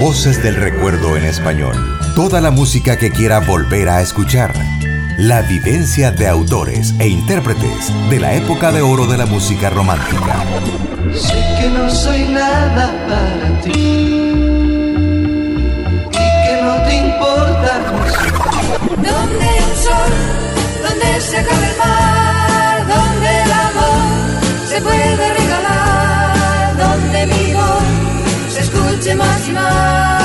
Voces del Recuerdo en español. Toda la música que quiera volver a escuchar. La vivencia de autores e intérpretes de la época de oro de la música romántica. Sé que no soy nada para ti y que no te importa Donde el sol, donde se acaba el mar, donde el amor se puede más y más.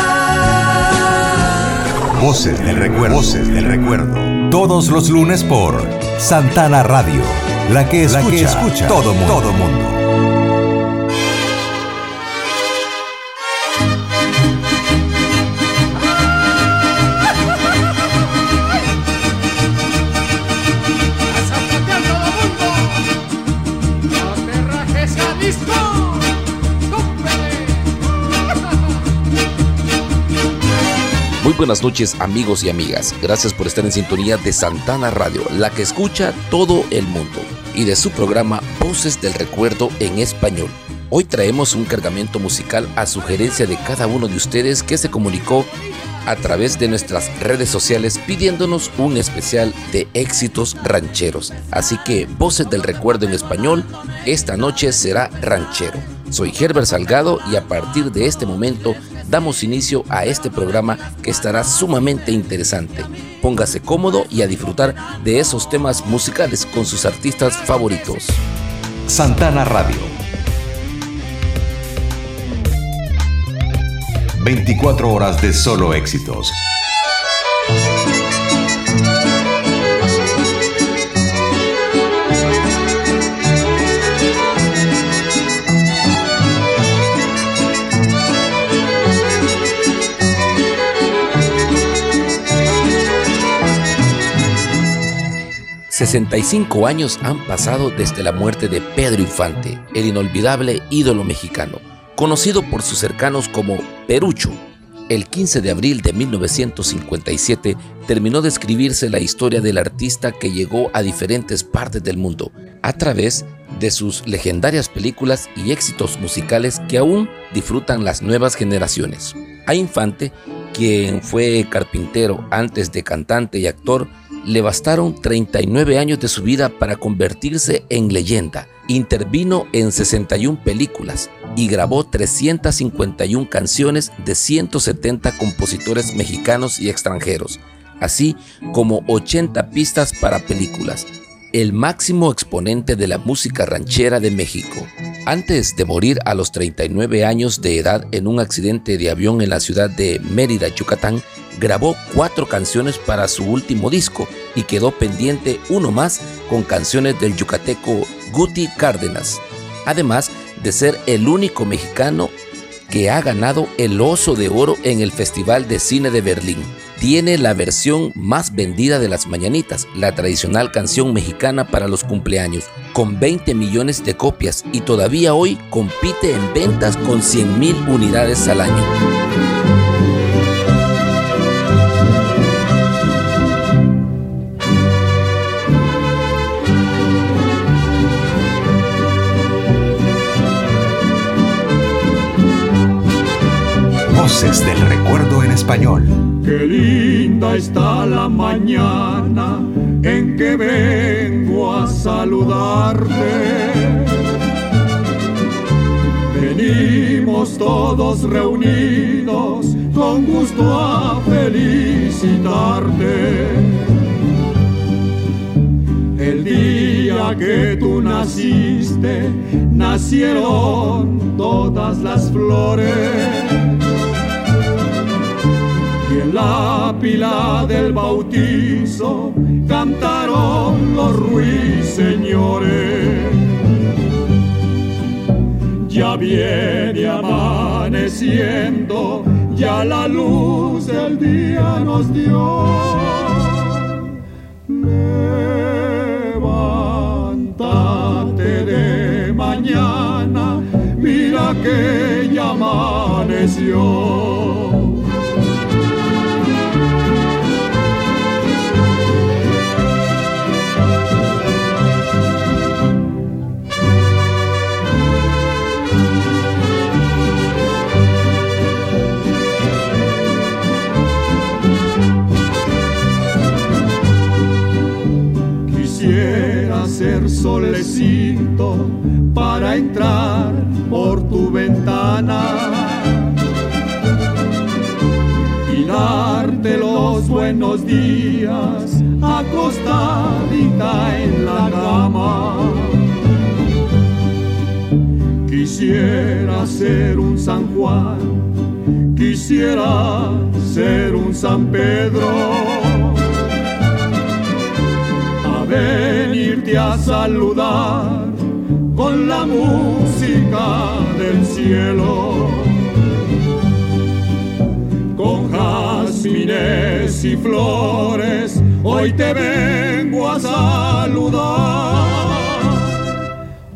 Voces del recuerdo. Voces del recuerdo. Todos los lunes por Santana Radio. La que escucha, la que escucha todo mundo. Todo mundo. Muy buenas noches amigos y amigas, gracias por estar en sintonía de Santana Radio, la que escucha todo el mundo, y de su programa Voces del Recuerdo en español. Hoy traemos un cargamento musical a sugerencia de cada uno de ustedes que se comunicó a través de nuestras redes sociales pidiéndonos un especial de éxitos rancheros. Así que Voces del Recuerdo en español, esta noche será ranchero. Soy Herbert Salgado y a partir de este momento damos inicio a este programa que estará sumamente interesante. Póngase cómodo y a disfrutar de esos temas musicales con sus artistas favoritos. Santana Radio. 24 horas de solo éxitos. 65 años han pasado desde la muerte de Pedro Infante, el inolvidable ídolo mexicano, conocido por sus cercanos como Perucho. El 15 de abril de 1957 terminó de escribirse la historia del artista que llegó a diferentes partes del mundo a través de sus legendarias películas y éxitos musicales que aún disfrutan las nuevas generaciones. A Infante, quien fue carpintero antes de cantante y actor, le bastaron 39 años de su vida para convertirse en leyenda. Intervino en 61 películas y grabó 351 canciones de 170 compositores mexicanos y extranjeros, así como 80 pistas para películas. El máximo exponente de la música ranchera de México. Antes de morir a los 39 años de edad en un accidente de avión en la ciudad de Mérida, Yucatán, grabó cuatro canciones para su último disco y quedó pendiente uno más con canciones del yucateco Guti Cárdenas, además de ser el único mexicano que ha ganado el Oso de Oro en el Festival de Cine de Berlín. Tiene la versión más vendida de las Mañanitas, la tradicional canción mexicana para los cumpleaños, con 20 millones de copias y todavía hoy compite en ventas con 100 mil unidades al año. Del Recuerdo en Español. Qué linda está la mañana en que vengo a saludarte. Venimos todos reunidos con gusto a felicitarte. El día que tú naciste, nacieron todas las flores la pila del bautizo cantaron los ruiseñores. Ya viene amaneciendo, ya la luz del día nos dio. Levántate de mañana, mira que ya amaneció. Para entrar por tu ventana y darte los buenos días acostadita en la cama. Quisiera ser un San Juan, quisiera ser un San Pedro a saludar con la música del cielo. Con jazmines y flores, hoy te vengo a saludar.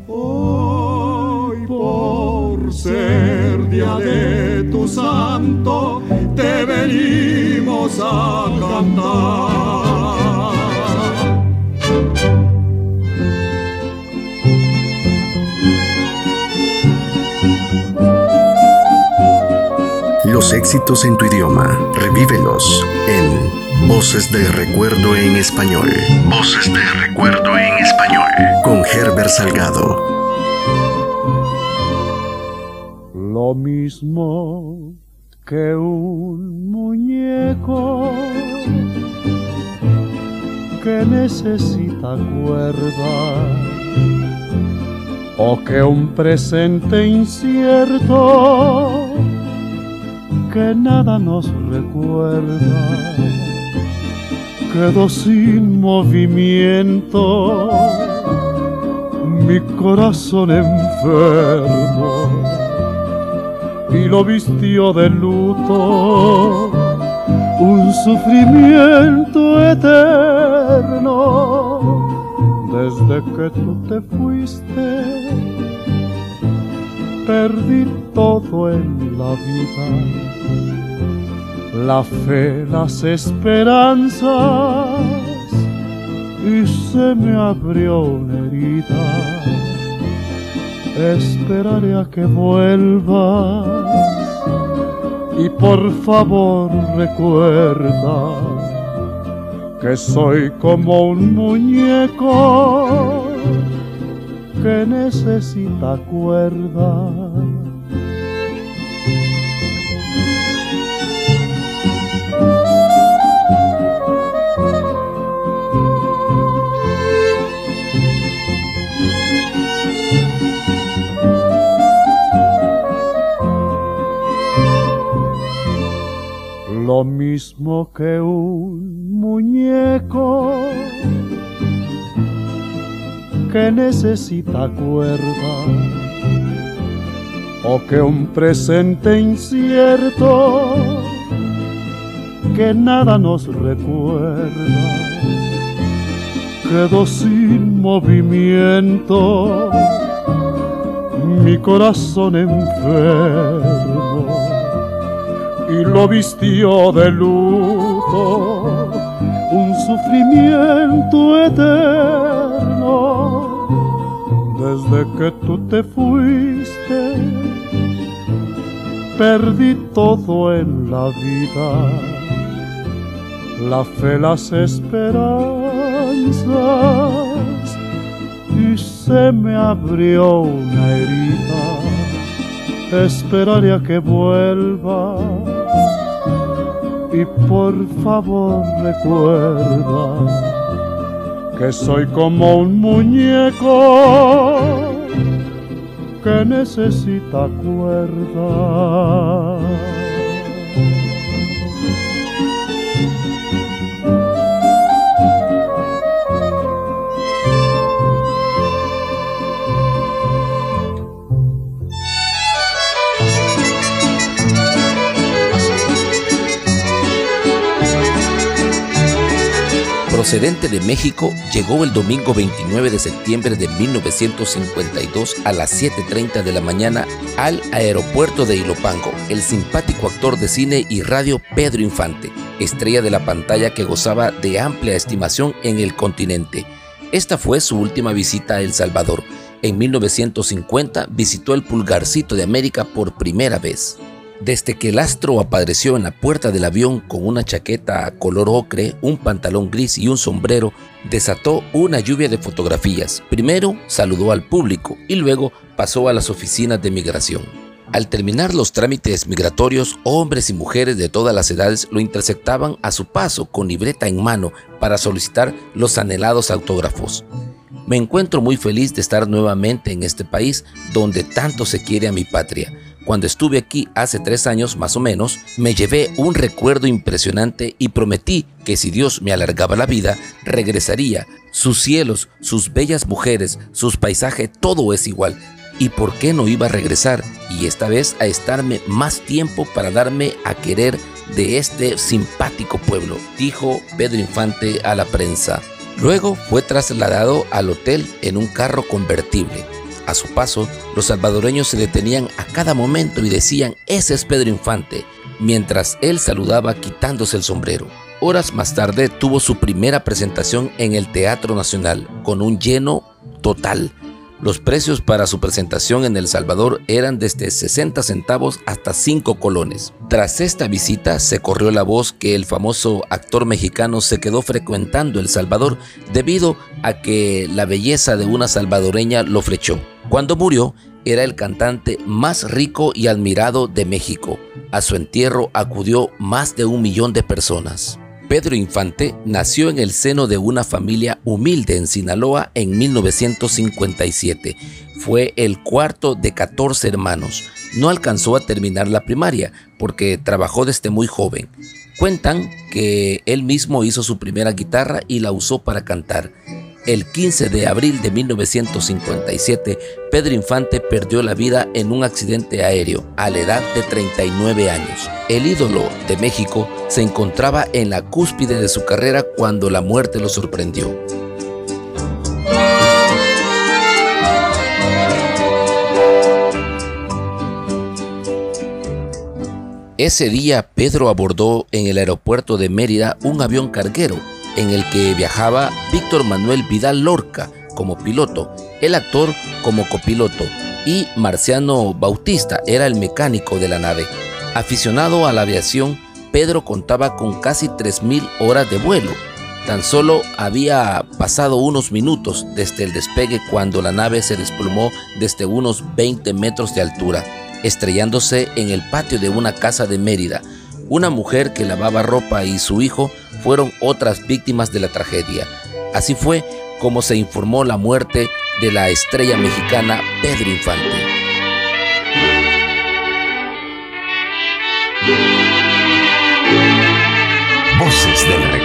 Hoy por ser día de tu santo, te venimos a cantar. Los éxitos en tu idioma, revívelos en Voces de Recuerdo en Español. Voces de Recuerdo en Español. Con Herbert Salgado. Lo mismo que un muñeco que necesita cuerda o que un presente incierto que nada nos recuerda. Quedó sin movimiento mi corazón enfermo y lo vistió de luto un sufrimiento eterno desde que tú te fuiste perdí todo en la vida, la fe, las esperanzas, y se me abrió una herida. Esperaré a que vuelvas y por favor recuerda que soy como un muñeco que necesita cuerda. Lo mismo que un muñeco que necesita cuerda o que un presente incierto que nada nos recuerda quedó sin movimiento. Mi corazón enfermo y lo vistió de luto. Un sufrimiento eterno. Desde que tú te fuiste, perdí todo en la vida, la fe, las esperanzas, y se me abrió una herida. Esperaré a que vuelva y por favor recuerda que soy como un muñeco que necesita cuerda. Procedente de México, llegó el domingo 29 de septiembre de 1952 a las 7.30 de la mañana al aeropuerto de Ilopango, el simpático actor de cine y radio Pedro Infante, estrella de la pantalla que gozaba de amplia estimación en el continente. Esta fue su última visita a El Salvador. En 1950 visitó el Pulgarcito de América por primera vez. Desde que el astro apareció en la puerta del avión con una chaqueta color ocre, un pantalón gris y un sombrero, desató una lluvia de fotografías. Primero saludó al público y luego pasó a las oficinas de migración. Al terminar los trámites migratorios, hombres y mujeres de todas las edades lo interceptaban a su paso con libreta en mano para solicitar los anhelados autógrafos. Me encuentro muy feliz de estar nuevamente en este país donde tanto se quiere a mi patria cuando estuve aquí hace tres años más o menos, me llevé un recuerdo impresionante y prometí que si Dios me alargaba la vida, regresaría. Sus cielos, sus bellas mujeres, sus paisajes, todo es igual. ¿Y por qué no iba a regresar? Y esta vez a estarme más tiempo para darme a querer de este simpático pueblo, dijo Pedro Infante a la prensa. Luego fue trasladado al hotel en un carro convertible. A su paso, los salvadoreños se detenían a cada momento y decían, ese es Pedro Infante, mientras él saludaba quitándose el sombrero. Horas más tarde tuvo su primera presentación en el Teatro Nacional, con un lleno total. Los precios para su presentación en El Salvador eran desde 60 centavos hasta 5 colones. Tras esta visita se corrió la voz que el famoso actor mexicano se quedó frecuentando El Salvador debido a que la belleza de una salvadoreña lo flechó. Cuando murió, era el cantante más rico y admirado de México. A su entierro acudió más de un millón de personas. Pedro Infante nació en el seno de una familia humilde en Sinaloa en 1957. Fue el cuarto de 14 hermanos. No alcanzó a terminar la primaria porque trabajó desde muy joven. Cuentan que él mismo hizo su primera guitarra y la usó para cantar. El 15 de abril de 1957, Pedro Infante perdió la vida en un accidente aéreo a la edad de 39 años. El ídolo de México se encontraba en la cúspide de su carrera cuando la muerte lo sorprendió. Ese día Pedro abordó en el aeropuerto de Mérida un avión carguero en el que viajaba Víctor Manuel Vidal Lorca como piloto, el actor como copiloto y Marciano Bautista era el mecánico de la nave. Aficionado a la aviación, Pedro contaba con casi 3.000 horas de vuelo. Tan solo había pasado unos minutos desde el despegue cuando la nave se desplomó desde unos 20 metros de altura, estrellándose en el patio de una casa de Mérida. Una mujer que lavaba ropa y su hijo fueron otras víctimas de la tragedia. Así fue como se informó la muerte de la estrella mexicana Pedro Infante.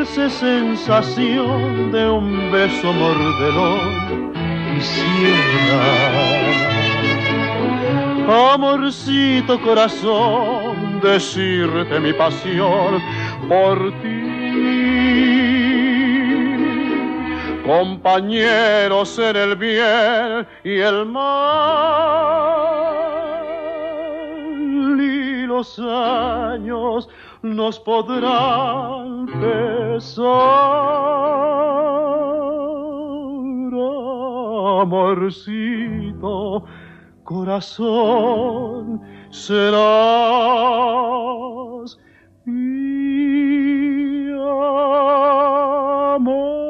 Dulce sensación de un beso mordelón quisiera. Amorcito corazón, decirte mi pasión por ti. Compañeros en el bien y el mal y los años nos podrán pesar. Amorcito, corazón, serás mi amor.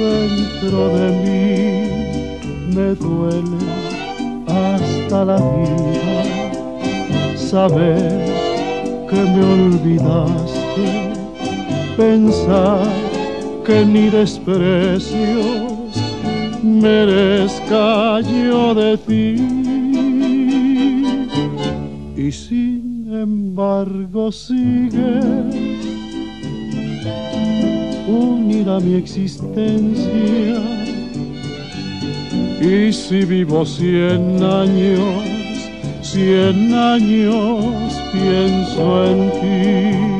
dentro de mí. Me duele hasta la vida saber que me olvidaste, pensar que ni desprecios merezca yo de ti y sin embargo sigue unida mi existencia. Y si vivo cien años, cien años pienso en ti.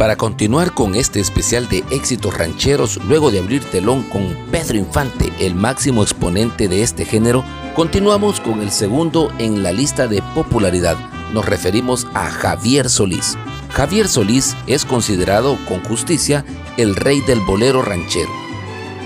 Para continuar con este especial de éxitos rancheros, luego de abrir telón con Pedro Infante, el máximo exponente de este género, continuamos con el segundo en la lista de popularidad. Nos referimos a Javier Solís. Javier Solís es considerado con justicia el rey del bolero ranchero.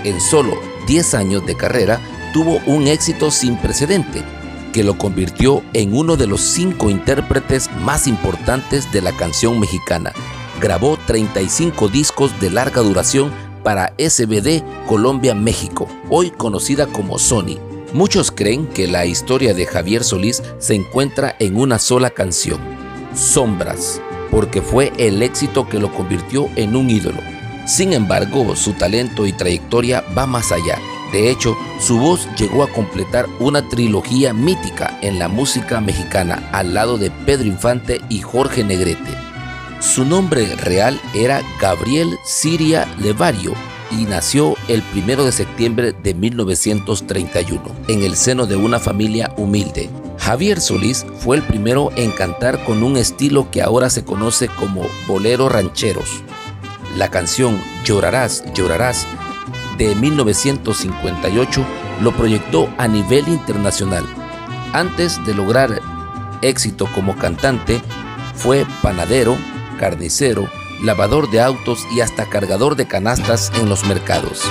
En solo 10 años de carrera tuvo un éxito sin precedente que lo convirtió en uno de los cinco intérpretes más importantes de la canción mexicana grabó 35 discos de larga duración para SBD Colombia México, hoy conocida como Sony. Muchos creen que la historia de Javier Solís se encuentra en una sola canción, Sombras, porque fue el éxito que lo convirtió en un ídolo. Sin embargo, su talento y trayectoria va más allá. De hecho, su voz llegó a completar una trilogía mítica en la música mexicana al lado de Pedro Infante y Jorge Negrete. Su nombre real era Gabriel Siria Levario y nació el 1 de septiembre de 1931 en el seno de una familia humilde. Javier Solís fue el primero en cantar con un estilo que ahora se conoce como bolero rancheros. La canción Llorarás, llorarás de 1958 lo proyectó a nivel internacional. Antes de lograr éxito como cantante, fue panadero, carnicero, lavador de autos y hasta cargador de canastas en los mercados.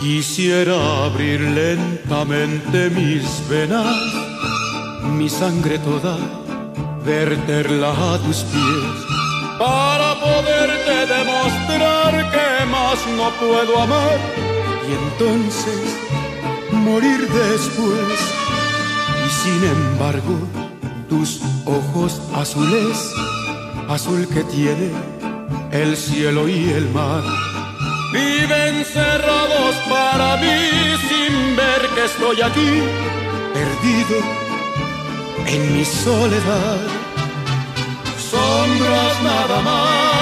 Quisiera abrir lentamente mis venas, mi sangre toda, verterla a tus pies, para poderte demostrar que más no puedo amar entonces morir después. Y sin embargo, tus ojos azules, azul que tiene el cielo y el mar, viven cerrados para mí sin ver que estoy aquí, perdido en mi soledad. Sombras nada más,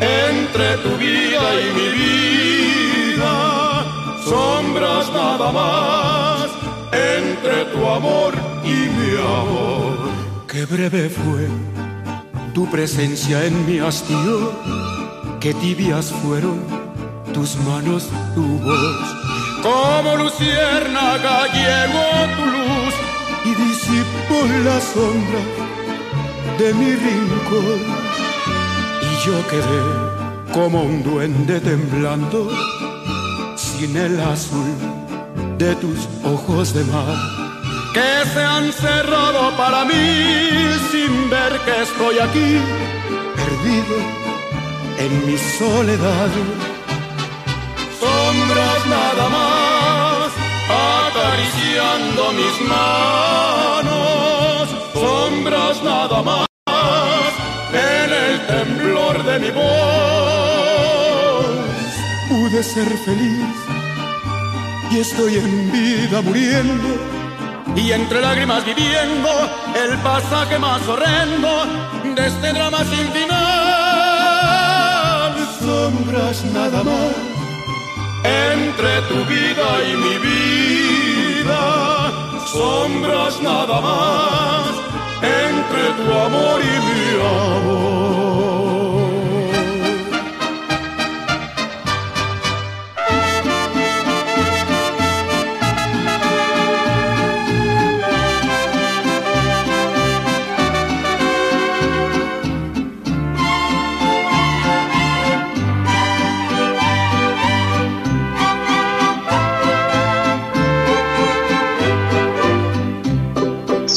entre tu vida y mi vida. Sombras nada más entre tu amor y mi amor. Qué breve fue tu presencia en mi hastío, qué tibias fueron tus manos, tu voz. Como luciérnaga llegó tu luz y disipó la sombra de mi rincón. Yo quedé como un duende temblando sin el azul de tus ojos de mar. Que se han cerrado para mí sin ver que estoy aquí perdido en mi soledad. Sombras nada más acariciando mis manos, sombras nada más mi voz. Pude ser feliz y estoy en vida muriendo y entre lágrimas viviendo el pasaje más horrendo de este drama sin final. Sombras nada más entre tu vida y mi vida. Sombras nada más entre tu amor y mi amor.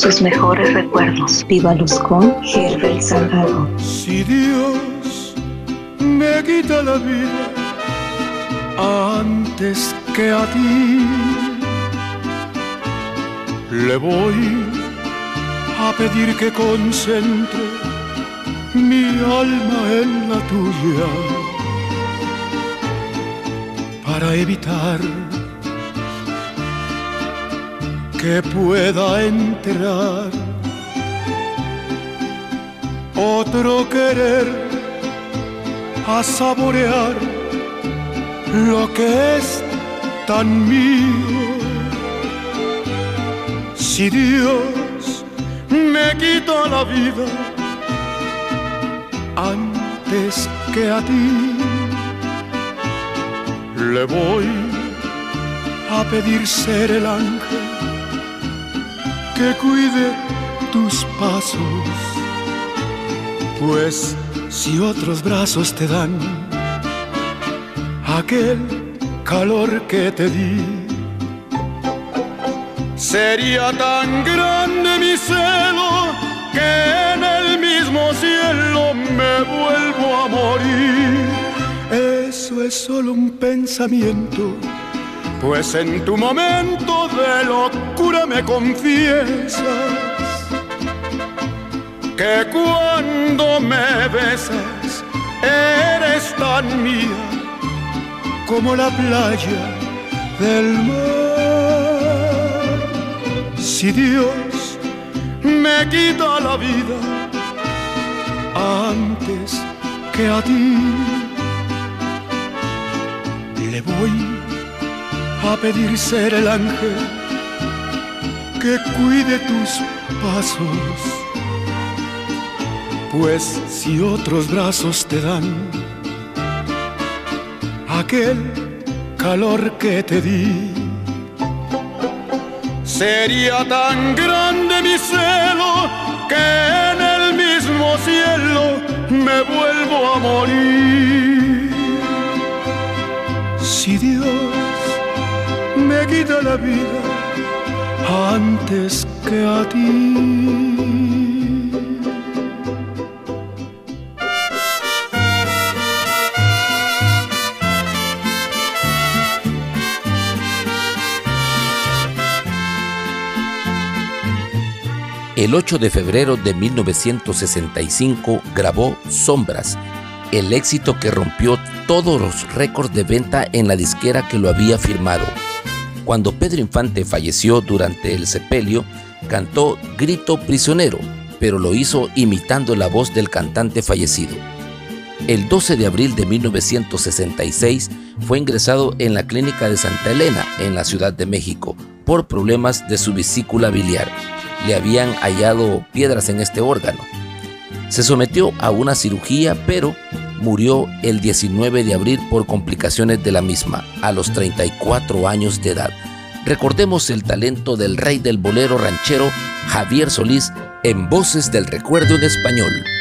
Sus mejores recuerdos. Viva Luz con Herbert Salgado. Si Dios me quita la vida antes que a ti, Le voy a pedir que concentre mi alma en la tuya para evitar que pueda entrar otro querer a saborear lo que es tan mío. Si Dios me quita la vida antes que a ti, le voy a pedir ser el ángel que cuide tus pasos, pues si otros brazos te dan aquel calor que te di, sería tan grande mi celo que en el mismo cielo me vuelvo a morir. Eso es solo un pensamiento pues en tu momento de locura me confiesas que cuando me besas eres tan mía como la playa del mar. Si Dios me quita la vida antes que a ti, le voy a pedir ser el ángel que cuide tus pasos. Pues si otros brazos te dan aquel calor que te di, sería tan grande mi celo que en el mismo cielo me vuelvo a morir. Si Dios quita la vida antes que a ti. El 8 de febrero de 1965 grabó Sombras, el éxito que rompió todos los récords de venta en la disquera que lo había firmado. Cuando Pedro Infante falleció durante el sepelio, cantó Grito Prisionero, pero lo hizo imitando la voz del cantante fallecido. El 12 de abril de 1966 fue ingresado en la clínica de Santa Elena, en la Ciudad de México, por problemas de su vesícula biliar. Le habían hallado piedras en este órgano. Se sometió a una cirugía, pero murió el 19 de abril por complicaciones de la misma, a los 34 años de edad. Recordemos el talento del rey del bolero ranchero Javier Solís en Voces del Recuerdo en Español.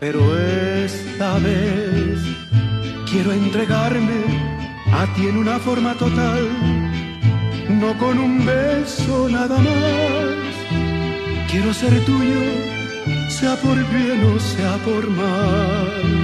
Pero esta vez quiero entregarme a ti en una forma total, no con un beso nada más. Quiero ser tuyo sea por bien o sea por mal.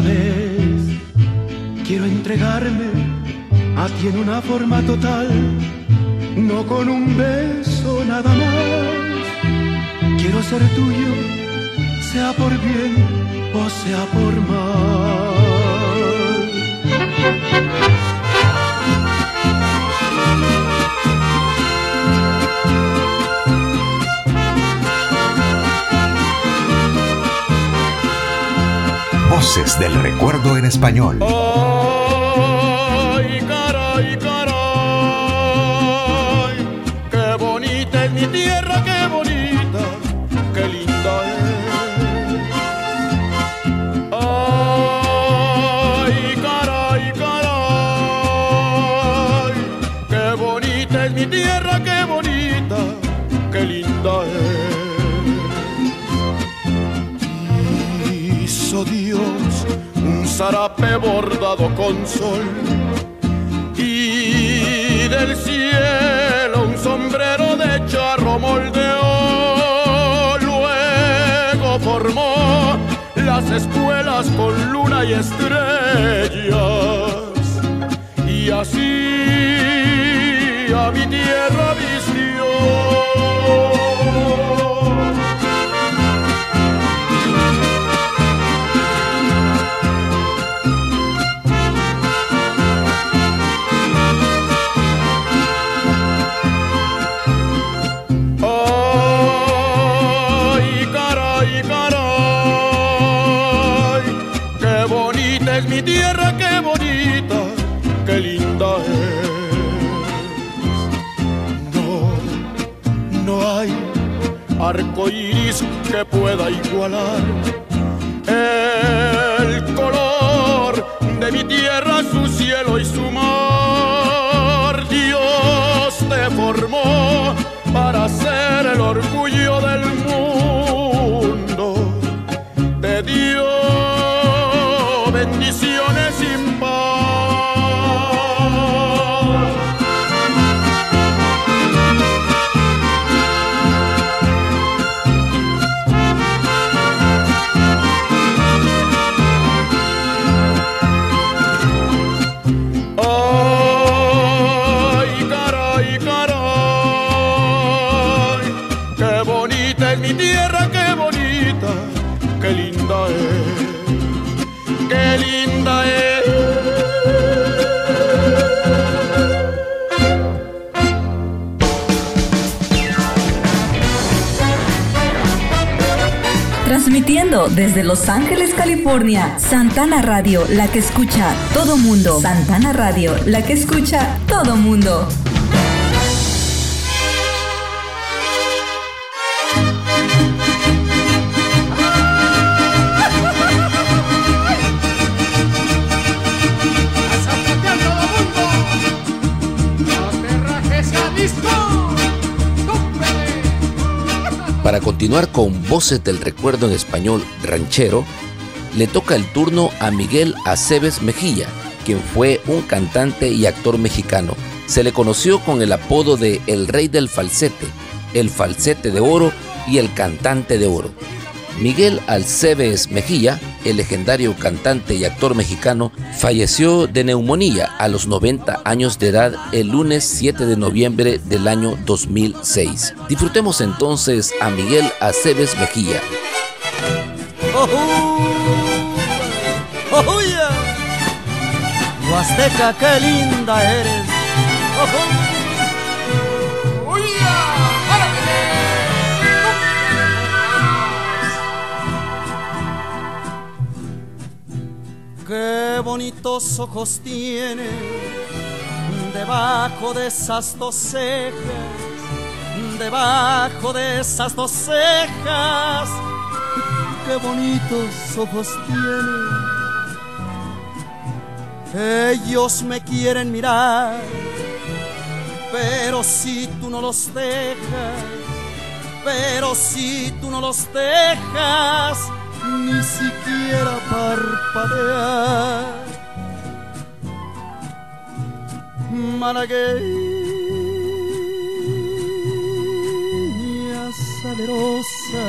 Vez. Quiero entregarme a ti en una forma total, no con un beso nada más. Quiero ser tuyo, sea por bien o sea por mal. Voces del recuerdo en español. Zarape bordado con sol y del cielo un sombrero de charro moldeó. Luego formó las espuelas con luna y estrellas y así a mi tierra pueda igualar el color de mi tierra, desde Los Ángeles, California, Santana Radio, la que escucha todo mundo. Santana Radio, la que escucha todo mundo. Con Voces del Recuerdo en español ranchero, le toca el turno a Miguel Aceves Mejía, quien fue un cantante y actor mexicano. Se le conoció con el apodo de El Rey del Falsete, El Falsete de Oro y El Cantante de Oro. Miguel Alceves Mejía, el legendario cantante y actor mexicano, falleció de neumonía a los 90 años de edad el lunes 7 de noviembre del año 2006. Disfrutemos entonces a Miguel Aceves Mejía. ¡Oye! Huasteca, qué linda eres. Qué bonitos ojos tiene debajo de esas dos cejas, debajo de esas dos cejas. Qué bonitos ojos tiene. Ellos me quieren mirar, pero si tú no los dejas, pero si tú no los dejas, ni siquiera parpadear. Malagueña salerosa,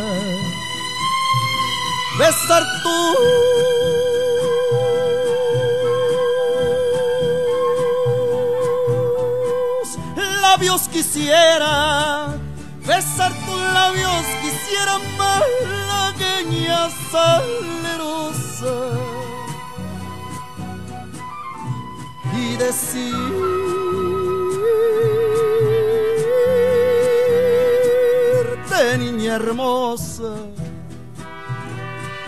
besar tus labios quisiera, besar tus labios quisiera más salerosa y decirte niña hermosa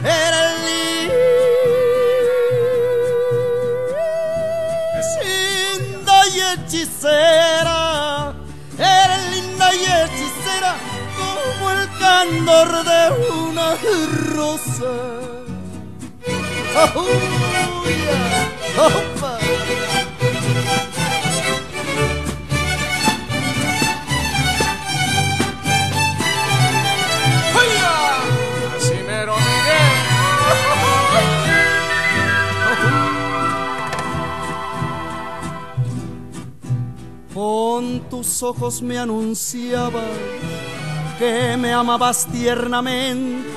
era el linda y hechicera, era linda y hechicera como el candor de una Con tus ojos me anunciabas que me amabas tiernamente,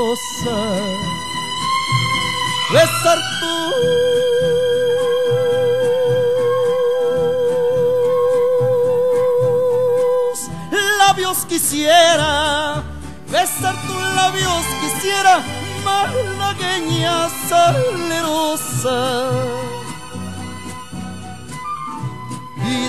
salerosa, besar tus labios quisiera, besar tus labios quisiera, malagueña salerosa. Y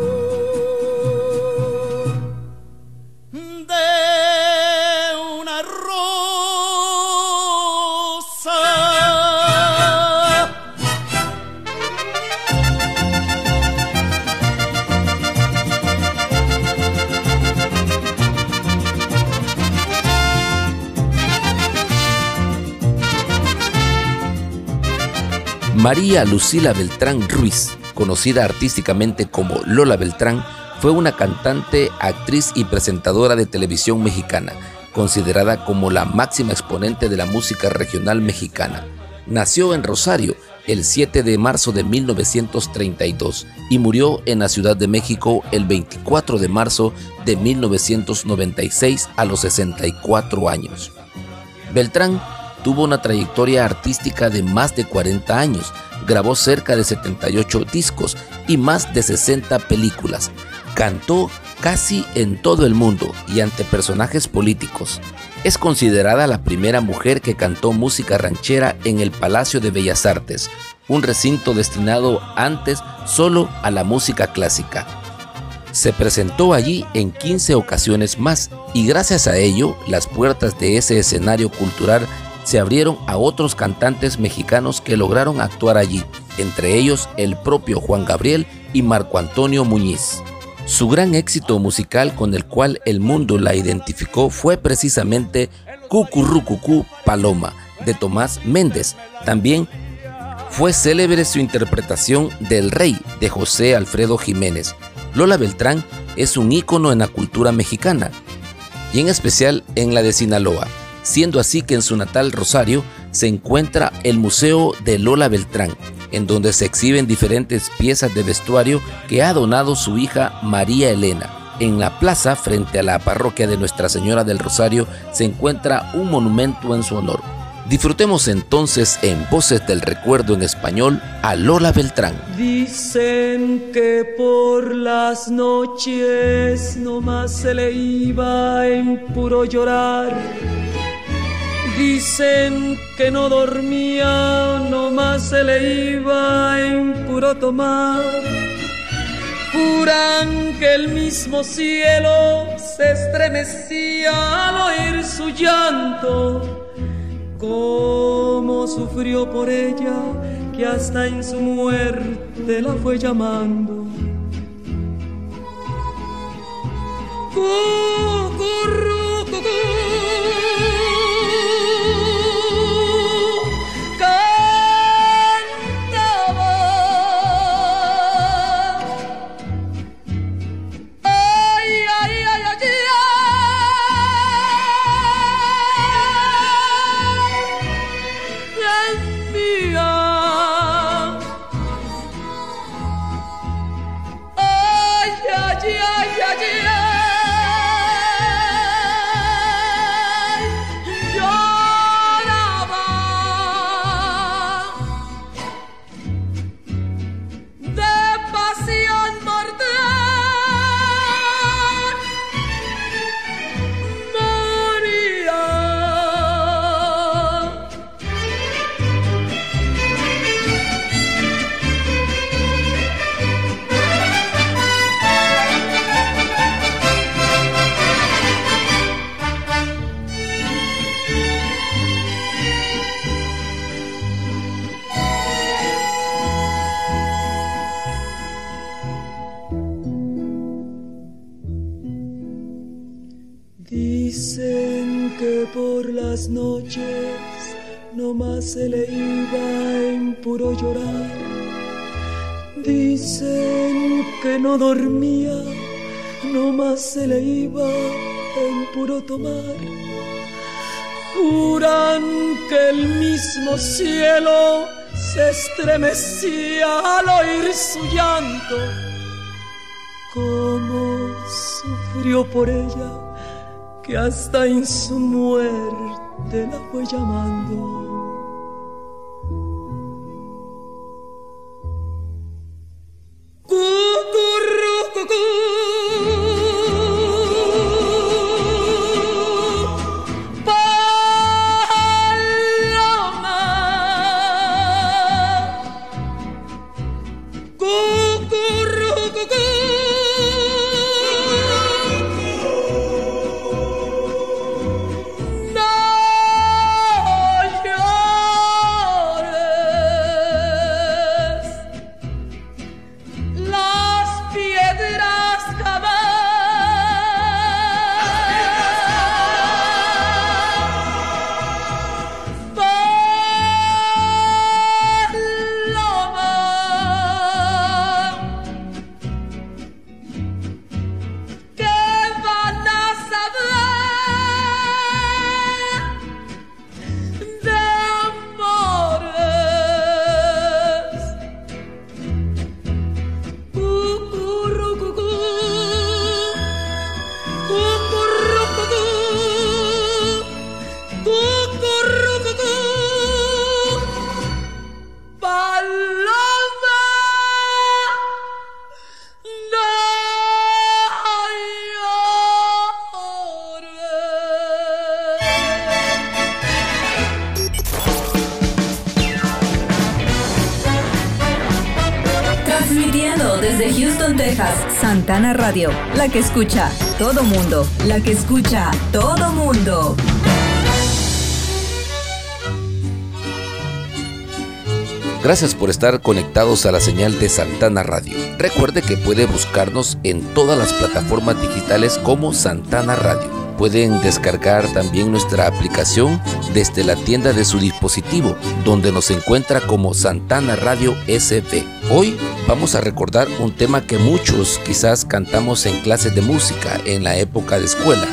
María Lucila Beltrán Ruiz, conocida artísticamente como Lola Beltrán, fue una cantante, actriz y presentadora de televisión mexicana, considerada como la máxima exponente de la música regional mexicana. Nació en Rosario el 7 de marzo de 1932 y murió en la Ciudad de México el 24 de marzo de 1996 a los 64 años. Beltrán tuvo una trayectoria artística de más de 40 años, grabó cerca de 78 discos y más de 60 películas. Cantó casi en todo el mundo y ante personajes políticos. Es considerada la primera mujer que cantó música ranchera en el Palacio de Bellas Artes, un recinto destinado antes solo a la música clásica. Se presentó allí en 15 ocasiones más y gracias a ello las puertas de ese escenario cultural se abrieron a otros cantantes mexicanos que lograron actuar allí, entre ellos el propio Juan Gabriel y Marco Antonio Muñiz. Su gran éxito musical con el cual el mundo la identificó fue precisamente Cucurrucucú Paloma de Tomás Méndez. También fue célebre su interpretación del Rey de José Alfredo Jiménez. Lola Beltrán es un ícono en la cultura mexicana y en especial en la de Sinaloa, siendo así que en su natal Rosario se encuentra el Museo de Lola Beltrán, en donde se exhiben diferentes piezas de vestuario que ha donado su hija María Elena. En la plaza, frente a la parroquia de Nuestra Señora del Rosario, se encuentra un monumento en su honor. Disfrutemos entonces en Voces del Recuerdo en español a Lola Beltrán. Dicen que por las noches nomás se le iba en puro llorar. Dicen que no dormía, nomás se le iba en puro tomar. juran que el mismo cielo se estremecía al oír su llanto, cómo sufrió por ella que hasta en su muerte la fue llamando. Se le iba en puro llorar. Dicen que no dormía, no más se le iba en puro tomar. Juran que el mismo cielo se estremecía al oír su llanto. Cómo sufrió por ella, que hasta en su muerte la fue llamando. Radio, la que escucha todo mundo, la que escucha todo mundo. Gracias por estar conectados a la señal de Santana Radio. Recuerde que puede buscarnos en todas las plataformas digitales como Santana Radio Pueden descargar también nuestra aplicación desde la tienda de su dispositivo, donde nos encuentra como Santana Radio SB. Hoy vamos a recordar un tema que muchos quizás cantamos en clases de música en la época de escuela.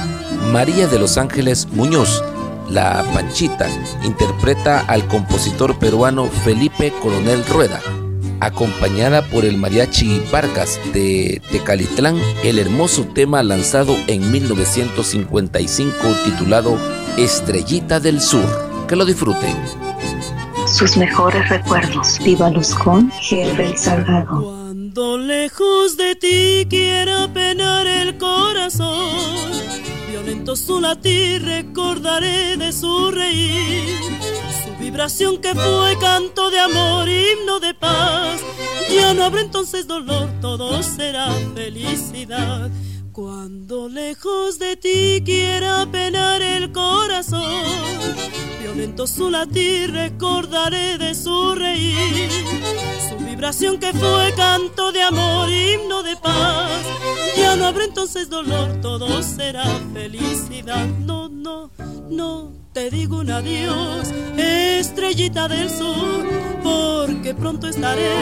María de los Ángeles Muñoz, la Panchita, interpreta al compositor peruano Felipe Coronel Rueda acompañada por el mariachi Vargas de Tecalitlán, el hermoso tema lanzado en 1955 titulado Estrellita del Sur. Que lo disfruten. Sus mejores recuerdos. Viva Luz con Salgado. Cuando lejos de ti quiera penar el corazón, violento su latir recordaré de su reír vibración que fue canto de amor, himno de paz. Ya no habrá entonces dolor, todo será felicidad. Cuando lejos de ti quiera penar el corazón, violento su latir recordaré de su reír. Su vibración que fue canto de amor, himno de paz. Ya no habrá entonces dolor, todo será felicidad. No, no, no te digo un adiós, estrellita del sur, porque pronto estaré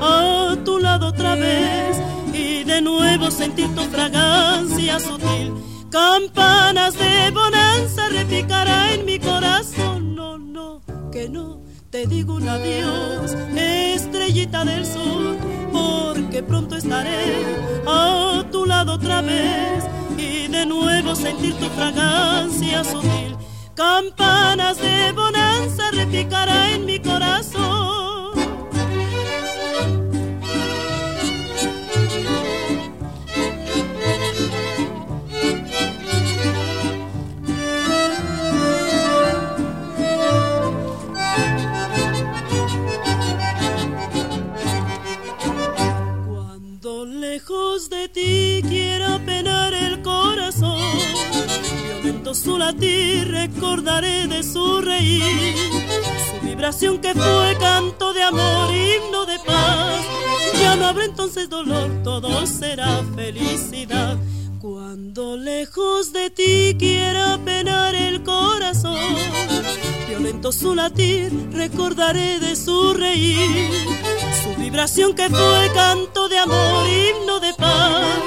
a tu lado otra vez y de nuevo sentir tu fragancia sutil. Campanas de bonanza repicará en mi corazón, no, no, que no. Te digo un adiós, estrellita del sur, porque pronto estaré a tu lado otra vez y de nuevo sentir tu fragancia sutil campanas de bonanza repicará en mi corazón. Lejos de ti quiera penar el corazón su latir recordaré de su reír, su vibración que fue canto de amor, himno de paz. Ya no habrá entonces dolor, todo será felicidad. Cuando lejos de ti quiera penar el corazón, violento su latir, recordaré de su reír, vibración que fue canto de amor, himno de paz.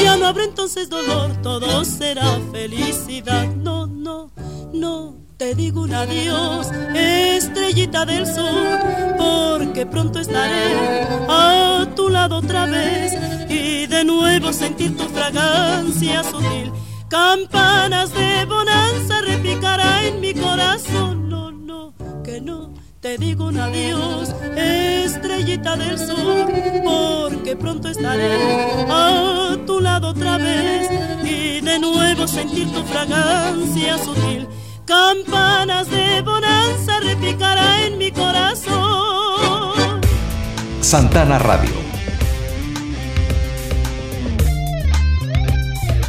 Ya no habrá entonces dolor, todo será felicidad. No, no, no, te digo un adiós, estrellita del sur, porque pronto estaré a tu lado otra vez y de nuevo sentir tu fragancia sutil. Campanas de bonanza repicará en mi corazón. No, no, que no te digo un adiós, estrellita del sur, porque pronto estaré a tu lado otra vez y de nuevo sentir tu fragancia sutil. Campanas de bonanza repicará en mi corazón. Santana Radio.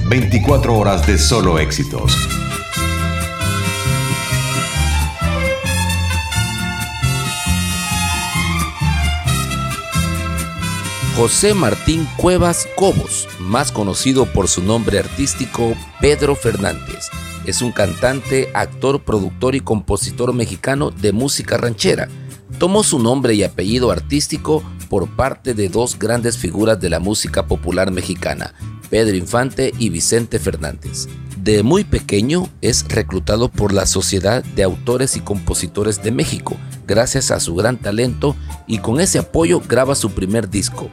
24 horas de solo éxitos. José Martín Cuevas Cobos, más conocido por su nombre artístico Pedro Fernández, es un cantante, actor, productor y compositor mexicano de música ranchera. Tomó su nombre y apellido artístico por parte de dos grandes figuras de la música popular mexicana, Pedro Infante y Vicente Fernández. De muy pequeño es reclutado por la Sociedad de Autores y Compositores de México, gracias a su gran talento y con ese apoyo graba su primer disco.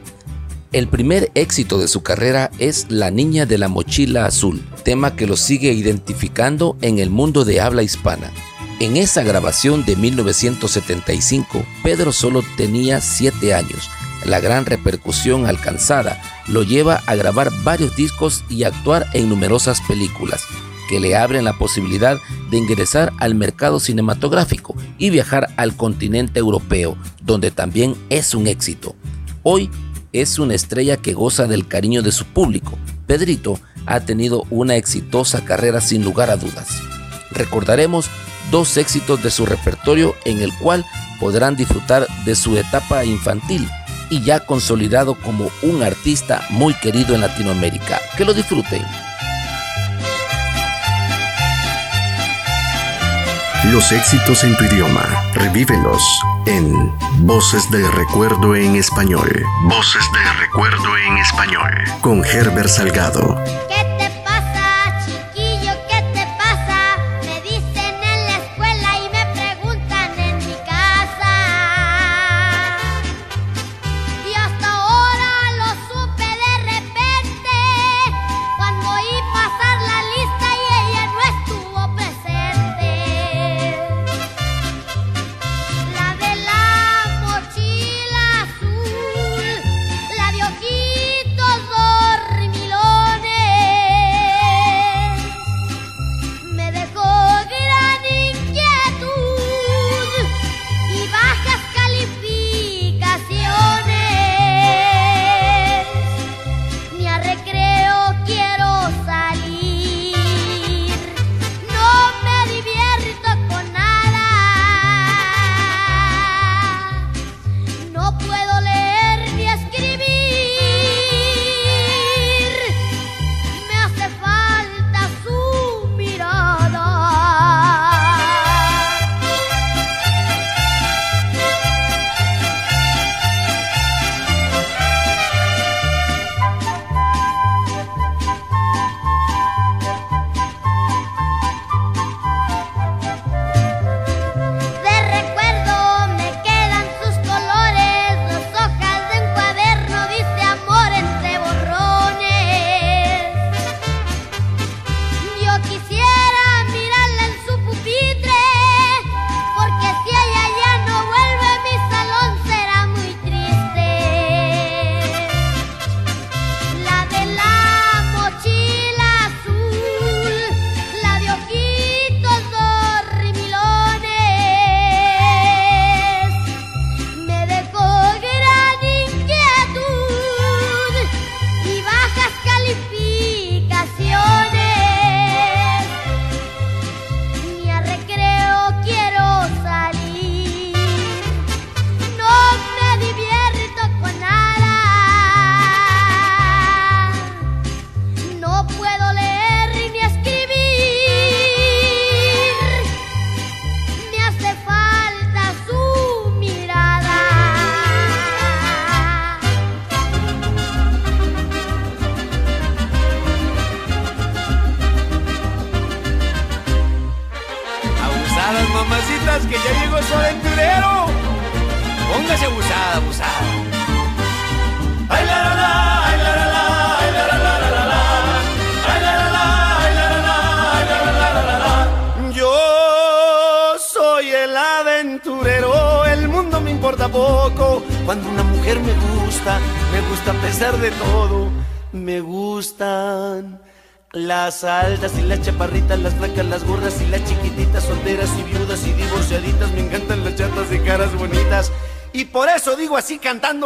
El primer éxito de su carrera es La Niña de la Mochila Azul, tema que lo sigue identificando en el mundo de habla hispana. En esa grabación de 1975, Pedro solo tenía 7 años. La gran repercusión alcanzada lo lleva a grabar varios discos y actuar en numerosas películas, que le abren la posibilidad de ingresar al mercado cinematográfico y viajar al continente europeo, donde también es un éxito. Hoy es una estrella que goza del cariño de su público. Pedrito ha tenido una exitosa carrera sin lugar a dudas. Recordaremos dos éxitos de su repertorio en el cual podrán disfrutar de su etapa infantil y ya consolidado como un artista muy querido en Latinoamérica. Que lo disfruten. Los éxitos en tu idioma, revívelos en Voces de Recuerdo en Español. Voces de Recuerdo en Español. Con Herbert Salgado.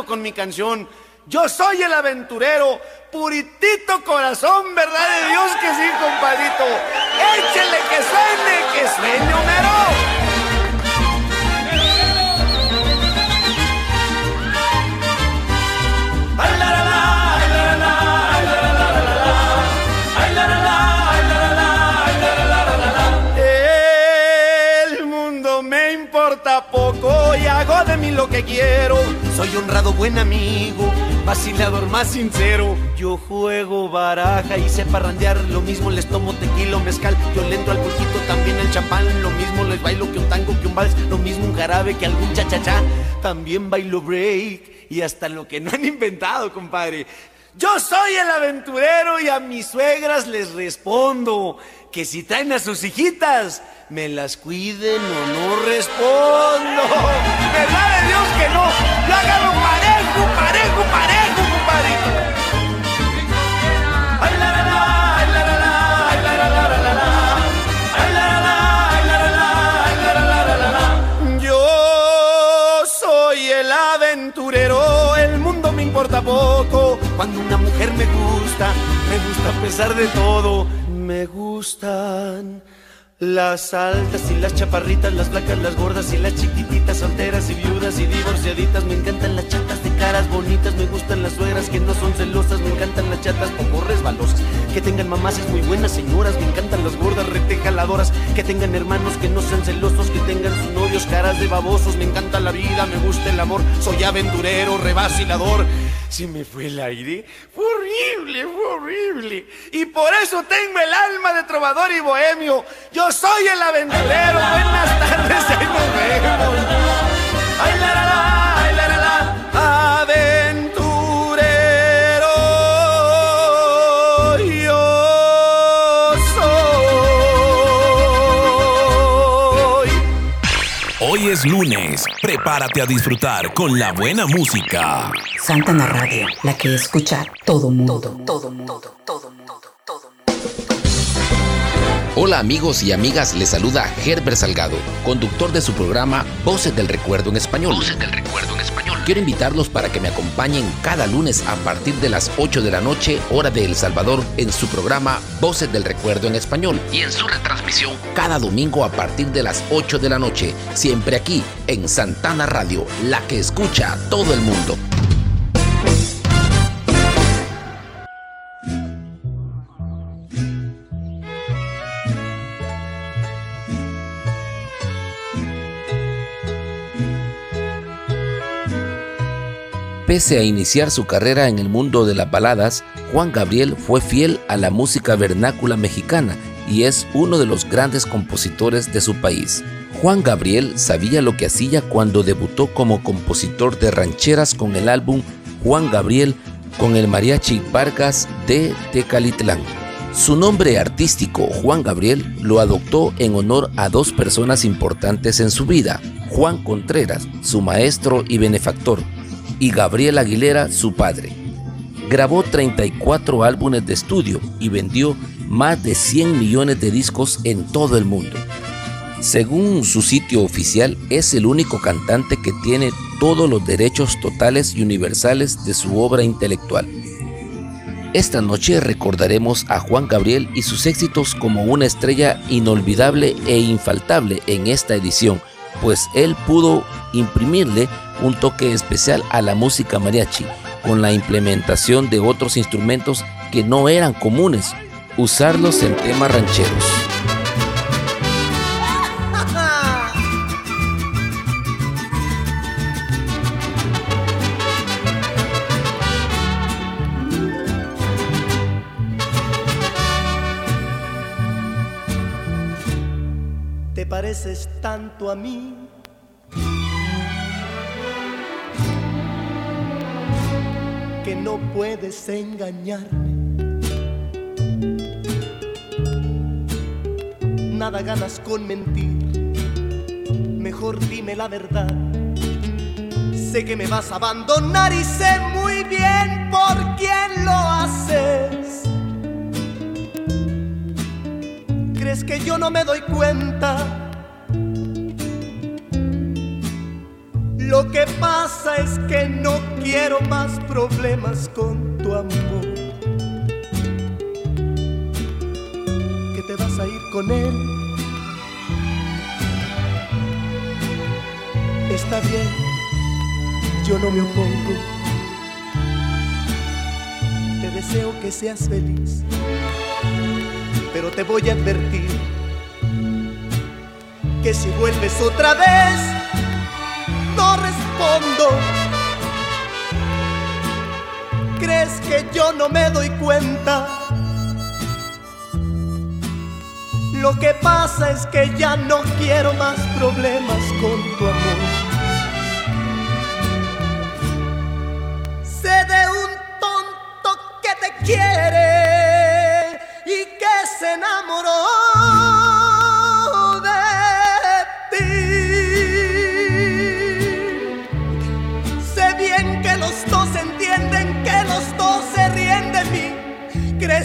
Con mi canción. Yo soy el aventurero, puritito corazón, verdad de Dios que sí, compadrito. Échele que suene, que suene, Homero. lo que quiero. Soy honrado, buen amigo, vacilador más sincero. Yo juego baraja y sé parrandear. Lo mismo les tomo tequila o mezcal. Yo lento al poquito, también el champán. Lo mismo les bailo que un tango, que un vals. Lo mismo un jarabe que algún cha-cha-cha. También bailo break y hasta lo que no han inventado, compadre. Yo soy el aventurero y a mis suegras les respondo que si traen a sus hijitas, me las cuiden o no respondo. ¿Verdad de Dios que no? Yo agarro parejo, parejo, parejo, compadre. Yo soy el aventurero, el mundo me importa poco. Cuando una mujer me gusta, me gusta a pesar de todo. Me gustan las altas y las chaparritas, las flacas, las gordas y las chiquititas, solteras y viudas y divorciaditas. Me encantan las chatas de caras bonitas, me gustan las suegras que no son celosas, me encantan las chatas poco resbalosas, que tengan mamases muy buenas señoras, me encantan las gordas retejaladoras, que tengan hermanos que no sean celosos, que tengan sus novios caras de babosos. Me encanta la vida, me gusta el amor, soy aventurero, revacilador. Si me fue el aire, fue horrible, fue horrible. Y por eso tengo el alma de trovador y bohemio. Yo soy el aventurero. Buenas tardes, ahí nos. Ay, la, la, la, es lunes. Prepárate a disfrutar con la buena música. Santana Radio, la que escucha todo mundo, todo mundo, todo mundo. Hola amigos y amigas, les saluda Herbert Salgado, conductor de su programa Voces del Recuerdo en Español. Voces del Recuerdo en Español. Quiero invitarlos para que me acompañen cada lunes a partir de las 8 de la noche, hora de El Salvador, en su programa Voces del Recuerdo en Español. Y en su retransmisión cada domingo a partir de las 8 de la noche, siempre aquí en Santana Radio, la que escucha a todo el mundo. Pese a iniciar su carrera en el mundo de las baladas, Juan Gabriel fue fiel a la música vernácula mexicana y es uno de los grandes compositores de su país. Juan Gabriel sabía lo que hacía cuando debutó como compositor de rancheras con el álbum Juan Gabriel con el mariachi Vargas de Tecalitlán. Su nombre artístico, Juan Gabriel, lo adoptó en honor a dos personas importantes en su vida, Juan Contreras, su maestro y benefactor, y Gabriel Aguilera, su padre. Grabó 34 álbumes de estudio y vendió más de 100 millones de discos en todo el mundo. Según su sitio oficial, es el único cantante que tiene todos los derechos totales y universales de su obra intelectual. Esta noche recordaremos a Juan Gabriel y sus éxitos como una estrella inolvidable e infaltable en esta edición, pues él pudo imprimirle un toque especial a la música mariachi con la implementación de otros instrumentos que no eran comunes usarlos en temas rancheros. Te pareces tanto a mí. No puedes engañarme. Nada ganas con mentir. Mejor dime la verdad. Sé que me vas a abandonar y sé muy bien por quién lo haces. ¿Crees que yo no me doy cuenta? Lo que pasa es que no quiero más problemas con tu amor. Que te vas a ir con él. Está bien, yo no me opongo. Te deseo que seas feliz pero te voy a advertir que si vuelves otra vez, no respondo. ¿Crees que yo no me doy cuenta? Lo que pasa es que ya no quiero más problemas con tu amor.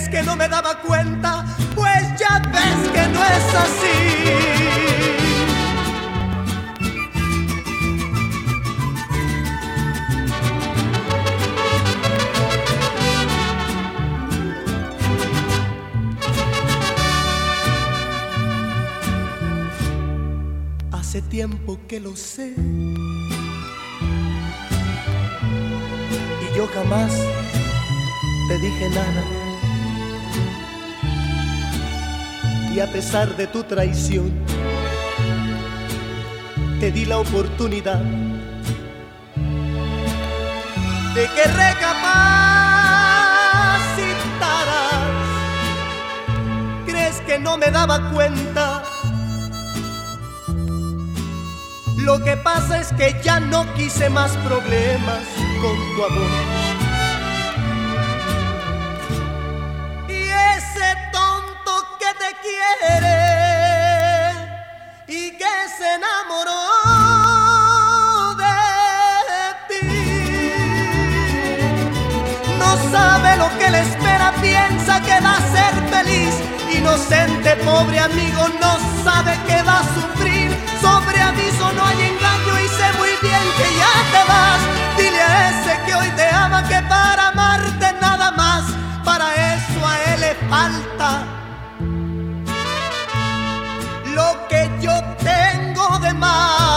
¿Crees que no me daba cuenta? Pues ya ves que no es así. Hace tiempo que lo sé. Y yo jamás te dije nada. Y a pesar de tu traición, te di la oportunidad de que recapacitaras. ¿Crees que no me daba cuenta? Lo que pasa es que ya no quise más problemas con tu amor. Que le espera, piensa que va a ser feliz. Inocente, pobre amigo, no sabe que va a sufrir. Sobre aviso no hay engaño y sé muy bien que ya te vas. Dile a ese que hoy te ama que para amarte nada más, para eso a él le falta lo que yo tengo de más.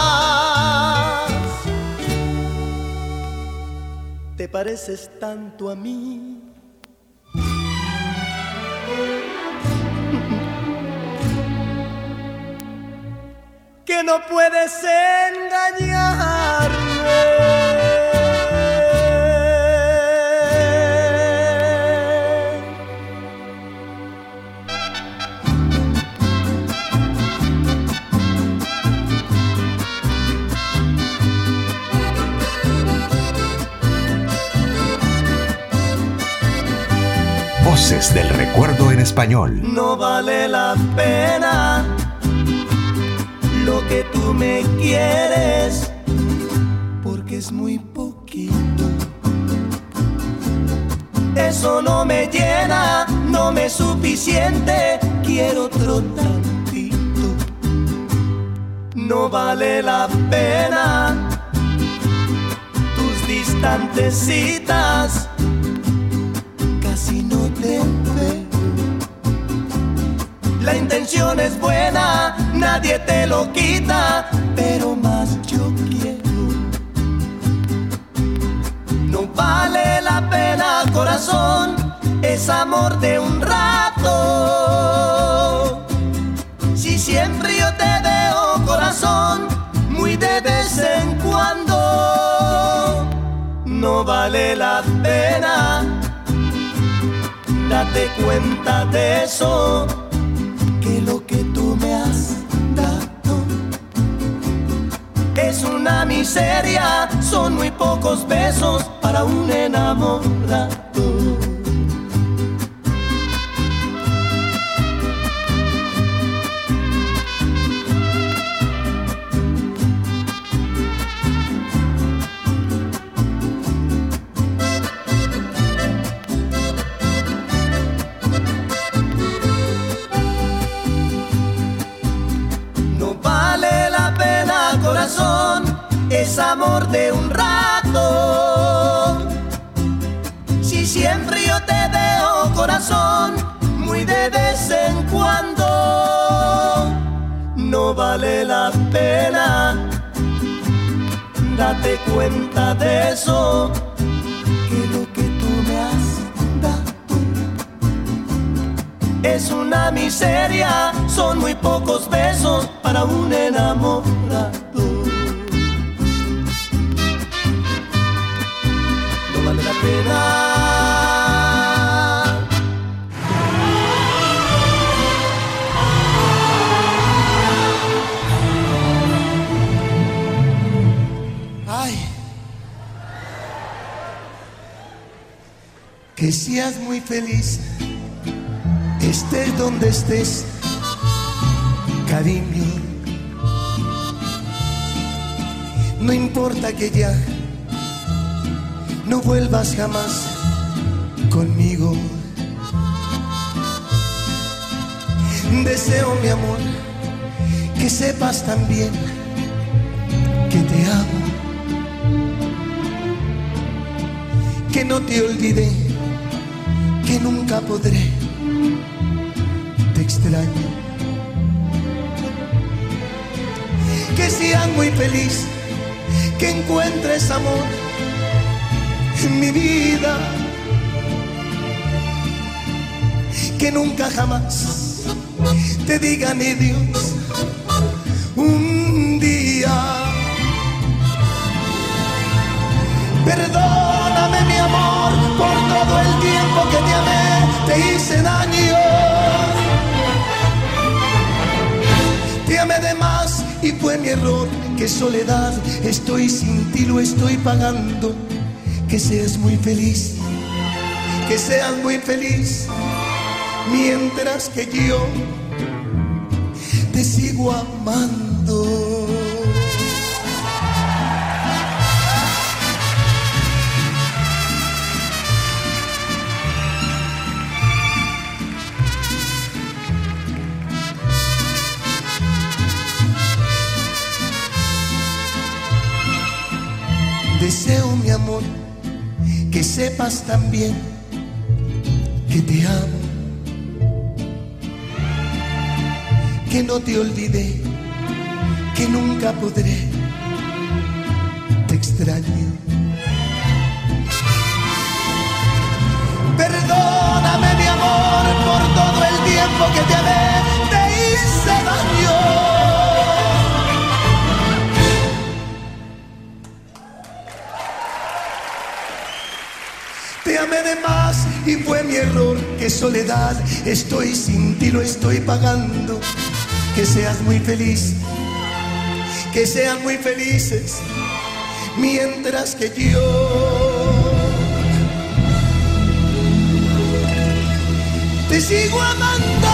Te pareces tanto a mí. Que no puedes engañarme. Voces del recuerdo en español. No vale la pena que tú me quieres, porque es muy poquito. Eso no me llena, no me es suficiente, quiero otro tantito. No vale la pena tus distantes citas, La intención es buena, nadie te lo quita, pero más yo quiero. No vale la pena, corazón, es amor de un rato. Si siempre yo te veo, corazón, muy de vez en cuando, no vale la pena. Date cuenta de eso que lo que tú me has dado es una miseria. Son muy pocos besos para un enamorado. Vale la pena. Date cuenta de eso, que lo que tú me has dado es una miseria. Son muy pocos besos para un enamorado. Ay, que muy feliz, estés donde estés, cariño. No importa que ya no vuelvas jamás conmigo. Deseo, mi amor, que sepas también que te amo, que no te olvidé, que nunca podré, te extraño. Que seas muy feliz, que encuentres amor mi vida. Que nunca jamás te diga ni Dios un día. Perdóname mi amor por todo el tiempo que te amé, te hice daño. Te amé de más y fue mi error, que soledad estoy sin ti, lo estoy pagando que seas muy feliz, que seas muy feliz, mientras que yo te sigo amando. Sepas también que te amo, que no te olvidé, que nunca podré, te extraño. Perdóname mi amor por todo el tiempo que te te hice daño. De más y fue mi error. Que soledad, estoy sin ti, lo estoy pagando. Que seas muy feliz, que sean muy felices, mientras que yo te sigo amando.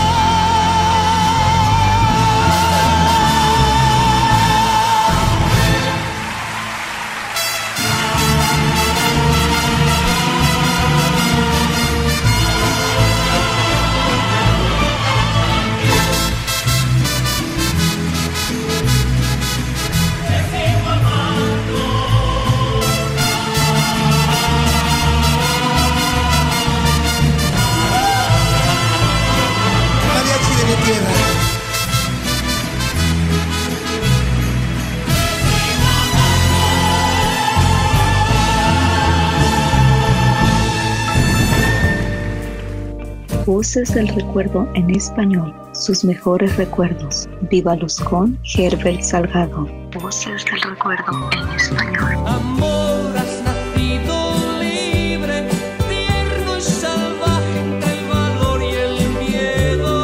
Voces del Recuerdo en Español, sus mejores recuerdos. Viva Luz con Herbert Salgado. Voces del Recuerdo en Español. Amor, has nacido libre, tierno y salvaje entre el valor y el miedo.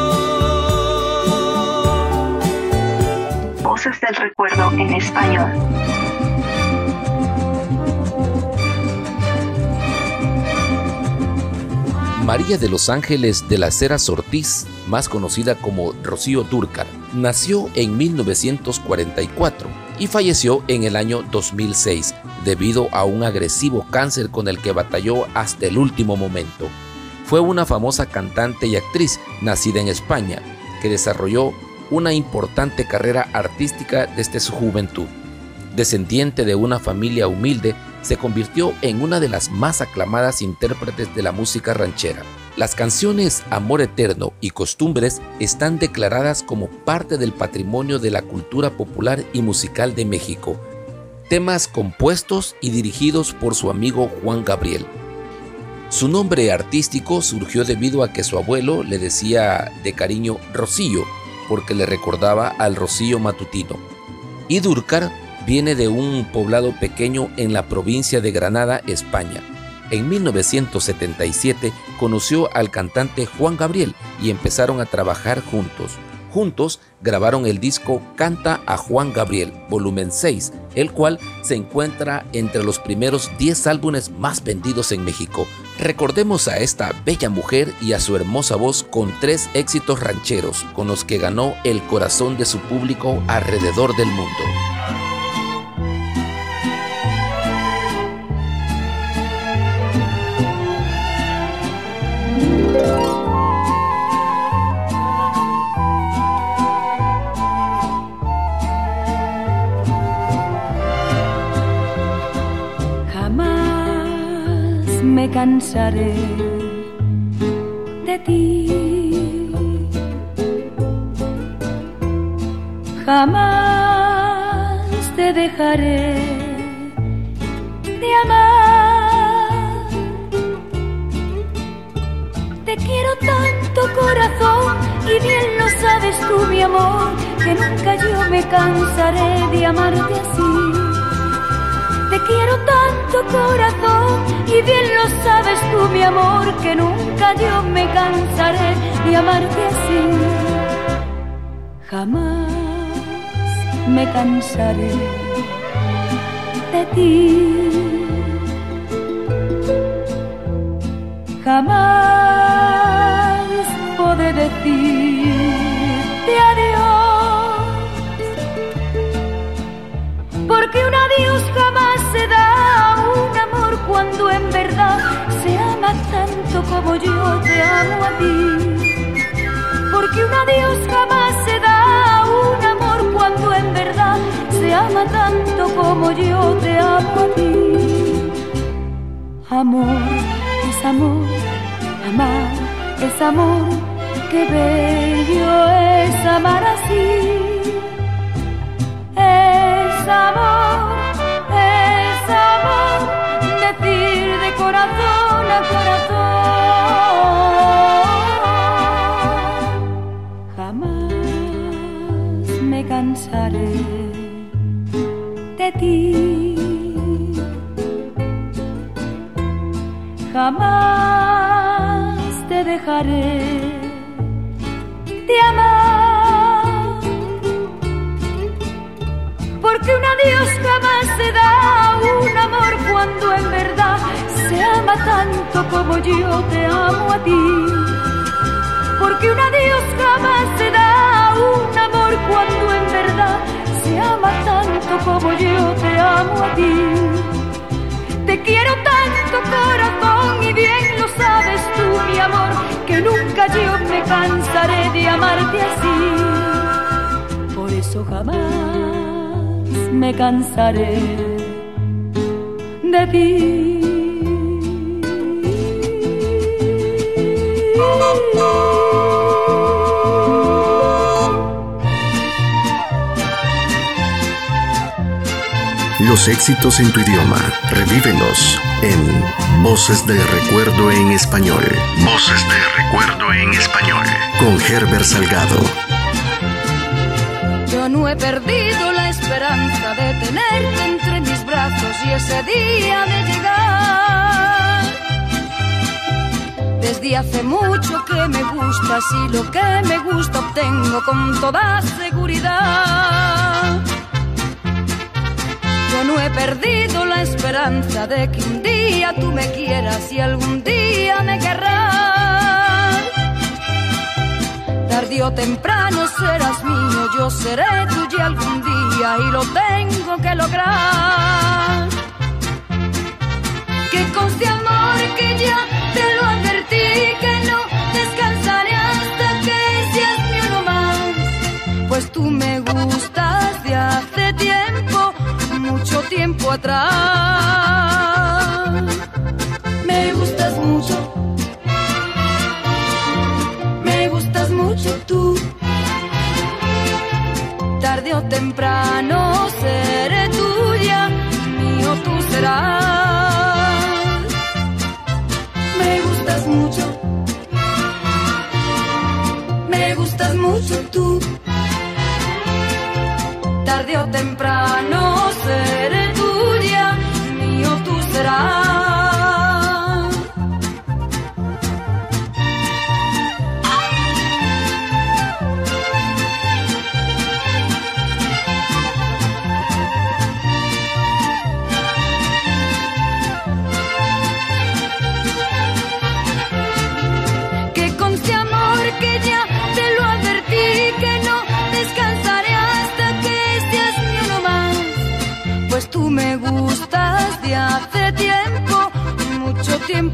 Voces del Recuerdo en Español. María de los Ángeles de las Heras Ortiz, más conocida como Rocío Dúrcar, nació en 1944 y falleció en el año 2006 debido a un agresivo cáncer con el que batalló hasta el último momento. Fue una famosa cantante y actriz nacida en España que desarrolló una importante carrera artística desde su juventud. Descendiente de una familia humilde, se convirtió en una de las más aclamadas intérpretes de la música ranchera. Las canciones Amor Eterno y Costumbres están declaradas como parte del patrimonio de la cultura popular y musical de México. Temas compuestos y dirigidos por su amigo Juan Gabriel. Su nombre artístico surgió debido a que su abuelo le decía de cariño Rocío, porque le recordaba al Rocío matutino. Y Durcar viene de un poblado pequeño en la provincia de Granada, España. En 1977 conoció al cantante Juan Gabriel y empezaron a trabajar juntos. Juntos grabaron el disco Canta a Juan Gabriel, volumen 6, el cual se encuentra entre los primeros 10 álbumes más vendidos en México. Recordemos a esta bella mujer y a su hermosa voz con tres éxitos rancheros, con los que ganó el corazón de su público alrededor del mundo. Cansaré de ti. Jamás te dejaré de amar. Te quiero tanto corazón y bien lo sabes tú mi amor, que nunca yo me cansaré de amarte así quiero tanto corazón y bien lo sabes tú mi amor que nunca yo me cansaré de amarte así. Jamás me cansaré de ti. Jamás podré decirte adiós. Porque un adiós jamás se da un amor cuando en verdad se ama tanto como yo te amo a ti. Porque un adiós jamás se da un amor cuando en verdad se ama tanto como yo te amo a ti. Amor es amor, amar es amor, qué bello es amar así. Es amor corazón a corazón. Jamás me cansaré de ti. Jamás te dejaré de amar. Porque un adiós jamás se da tanto como yo te amo a ti. Porque un adiós jamás se da un amor cuando en verdad se ama tanto como yo te amo a ti. Te quiero tanto corazón y bien lo sabes tú mi amor, que nunca yo me cansaré de amarte así. Por eso jamás me cansaré de ti. Los éxitos en tu idioma, revívelos en Voces de Recuerdo en Español. Voces de Recuerdo en Español. Con Herbert Salgado. Yo no he perdido la esperanza de tenerte entre mis brazos y ese día de llegar. Desde hace mucho que me gusta gusta, si lo que me gusta obtengo con toda seguridad. Yo no he perdido la esperanza de que un día tú me quieras y algún día me querrás. Tarde o temprano serás mío, yo seré tuya algún día y lo tengo que lograr. Que conste amor que ya te lo advertí que no descansaré hasta que seas mío no más. Pues tú me gustas de hace tiempo, mucho tiempo atrás. Me gustas mucho. Me gustas mucho tú. Tarde o temprano seré tuya, mío tú serás. Mucho. Me gustas mucho tú. Tarde o temprano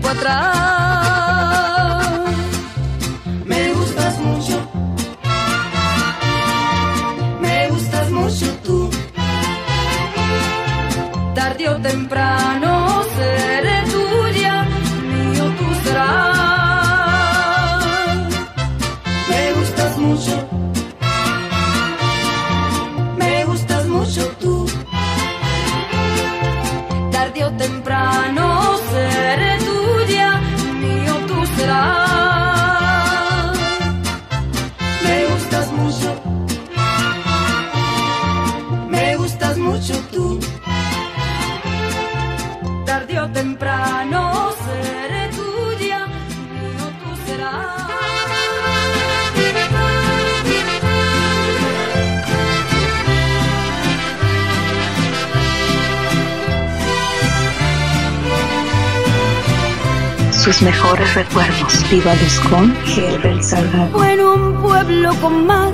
mucho tiempo atrás. Sus mejores recuerdos. Vívalos con Herbert Salgado. Fue en un pueblo con mar,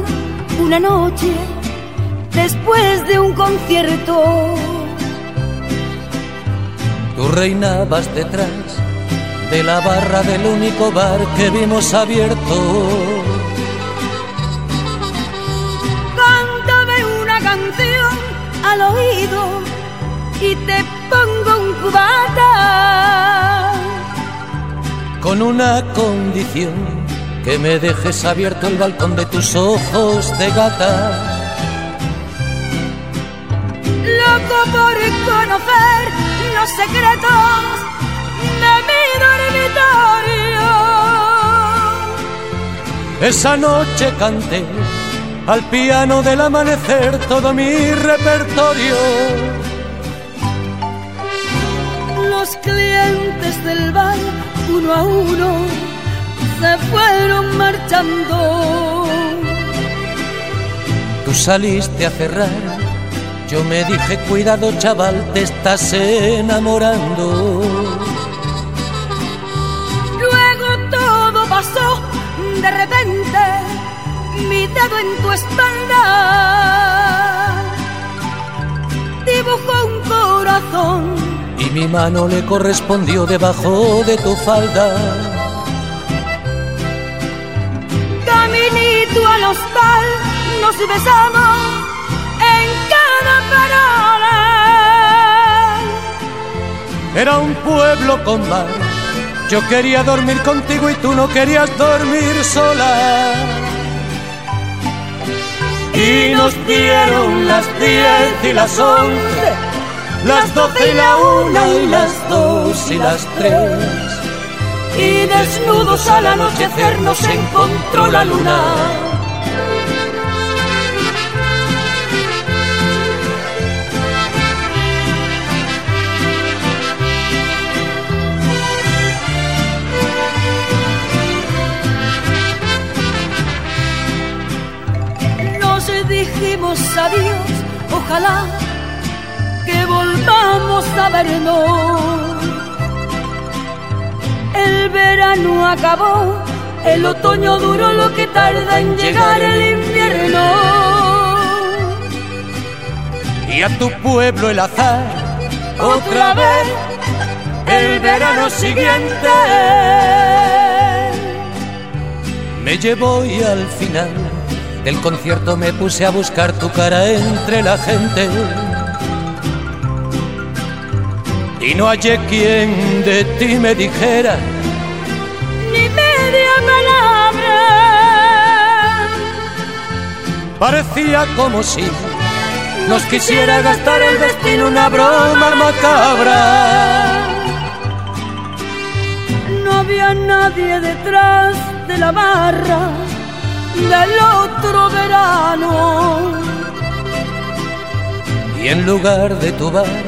una noche, después de un concierto. Tú reinabas detrás de la barra del único bar que vimos abierto. Cántame una canción al oído y te pongo Con una condición, que me dejes abierto el balcón de tus ojos de gata. Loco por conocer los secretos de mi dormitorio. Esa noche canté al piano del amanecer todo mi repertorio. Los clientes del bar, uno a uno, se fueron marchando. Tú saliste a cerrar, yo me dije cuidado chaval, te estás enamorando. Luego todo pasó de repente, mi dedo en tu espalda dibujó un corazón Y mi mano le correspondió debajo de tu falda. Caminito al hostal, nos besamos en cada parada. Era un pueblo con mar. Yo quería dormir contigo y tú no querías dormir sola. Y nos dieron las diez y las once, las doce y la una y las dos y las tres. Y desnudos al anochecer nos encontró la luna. Nos dijimos adiós, ojalá volvamos a vernos. El verano acabó, el otoño duró lo que tarda en llegar el invierno. Y a tu pueblo el azar, otra vez, el verano siguiente. Me llevó y al final del concierto me puse a buscar tu cara entre la gente. Y no hallé quien de ti me dijera Ni media palabra. Parecía como si nos quisiera gastar el destino una broma macabra. No había nadie detrás de la barra del otro verano. Y en lugar de tu bar,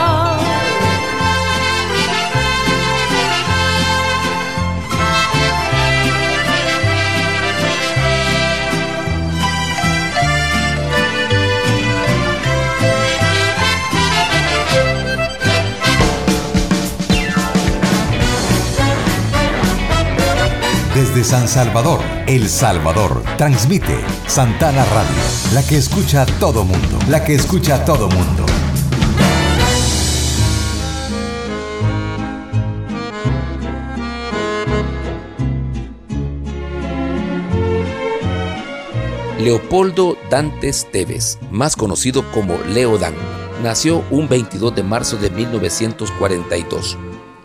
Desde San Salvador, El Salvador, transmite Santana Radio, la que escucha todo mundo, la que escucha todo mundo. Leopoldo Dantes Teves, más conocido como Leo Dan, nació un 22 de marzo de 1942.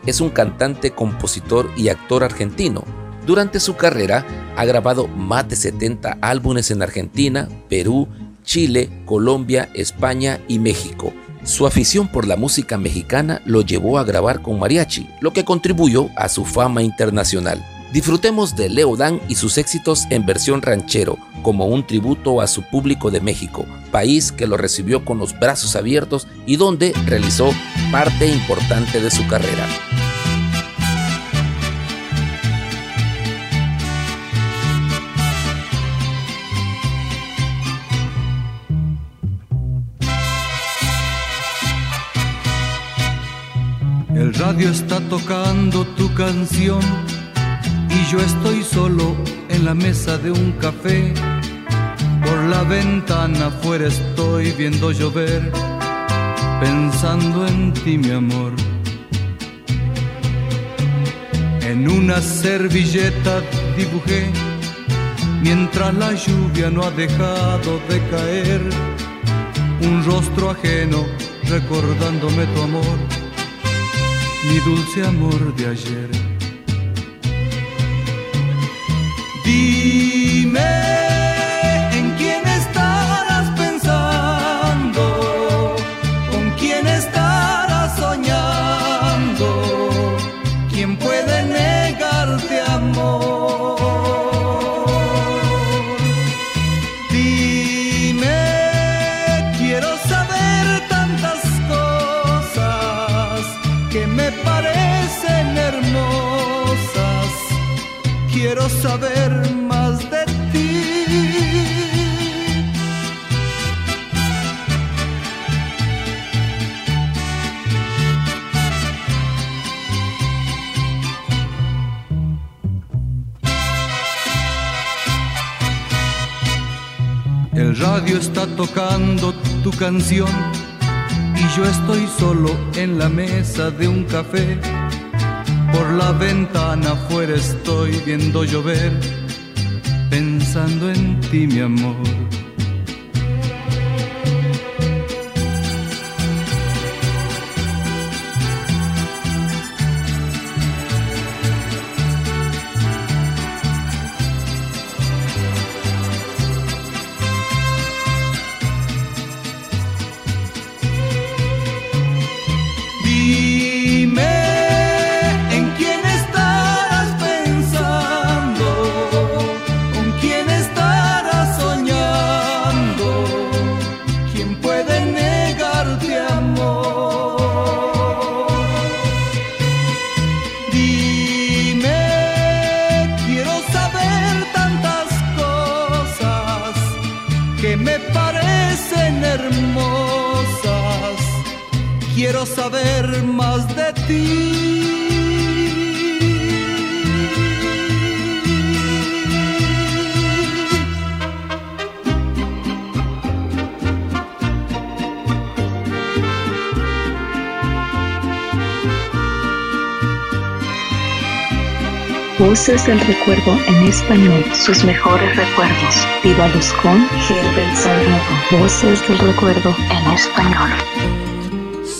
Es un cantante, compositor y actor argentino. Durante su carrera ha grabado más de 70 álbumes en Argentina, Perú, Chile, Colombia, España y México. Su afición por la música mexicana lo llevó a grabar con mariachi, lo que contribuyó a su fama internacional. Disfrutemos de Leo Dan y sus éxitos en versión ranchero, como un tributo a su público de México, país que lo recibió con los brazos abiertos y donde realizó parte importante de su carrera. Radio está tocando tu canción y yo estoy solo en la mesa de un café. Por la ventana afuera estoy viendo llover, pensando en ti, mi amor. En una servilleta dibujé, mientras la lluvia no ha dejado de caer, un rostro ajeno recordándome tu amor mi dulce amor de ayer. Dime saber más de ti. El radio está tocando tu canción y yo estoy solo en la mesa de un café por la ventana afuera estoy viendo llover, pensando en ti mi amor. Voces del Recuerdo en español, sus mejores recuerdos. Vívalos con Herbert. Voces del Recuerdo en español.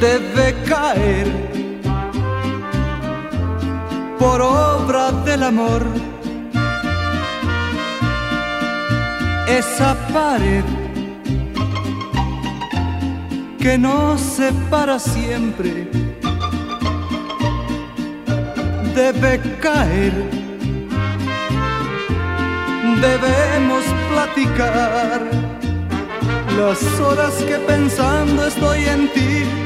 debe caer por obra del amor. Esa pared que nos separa siempre debe caer debemos platicar. Las horas que pensando estoy en ti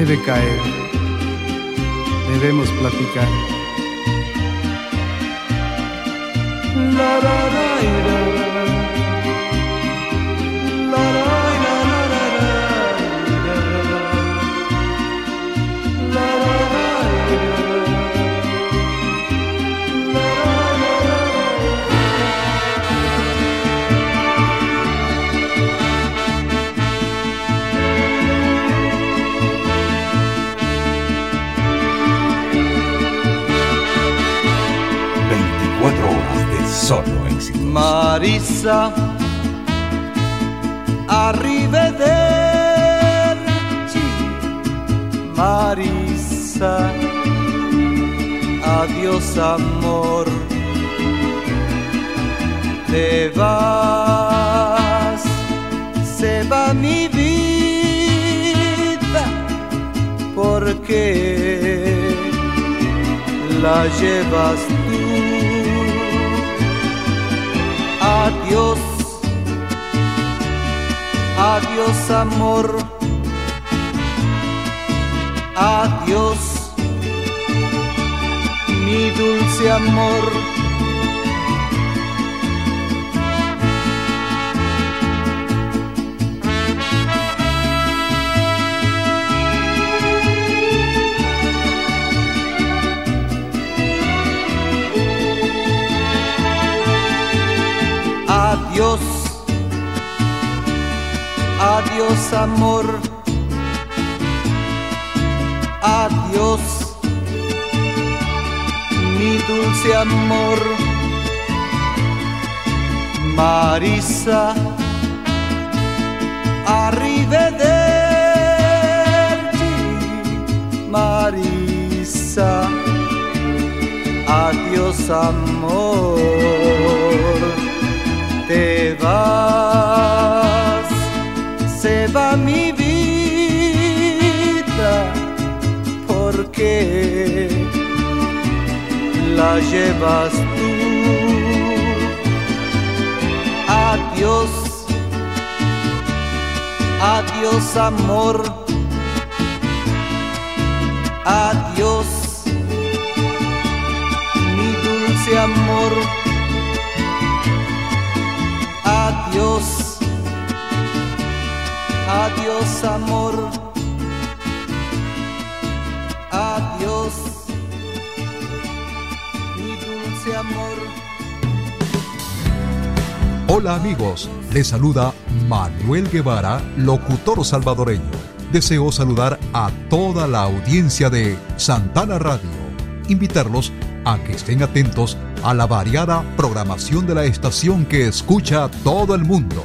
debe caer, debemos platicar. Solo éxito. Marisa, arrivederci. Marisa, adiós amor. Te vas, se va mi vida, porque la llevas adiós amor, adiós, mi dulce amor. Adiós amor, adiós mi dulce amor, Marisa, arrivederci, Marisa, adiós amor. Te vas, mi vida, porque la llevas tú. Adiós, adiós amor, adiós, mi dulce amor adiós amor, adiós, mi dulce amor. Hola amigos, les saluda Manuel Guevara, locutor salvadoreño. Deseo saludar a toda la audiencia de Santana Radio, invitarlos a que estén atentos a la variada programación de la estación que escucha todo el mundo.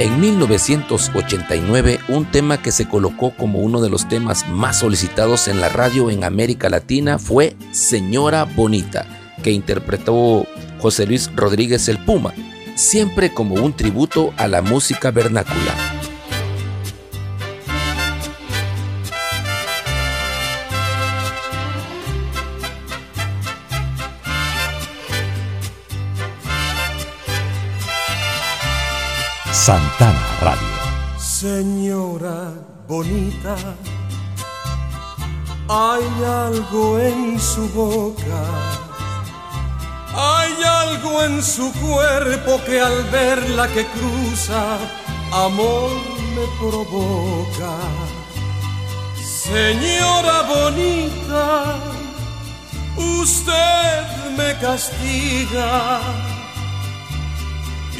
En 1989, un tema que se colocó como uno de los temas más solicitados en la radio en América Latina fue Señora Bonita, que interpretó José Luis Rodríguez el Puma, siempre como un tributo a la música vernácula. Santana Radio. Señora bonita, hay algo en su boca, hay algo en su cuerpo que al verla que cruza, amor me provoca. Señora bonita, usted me castiga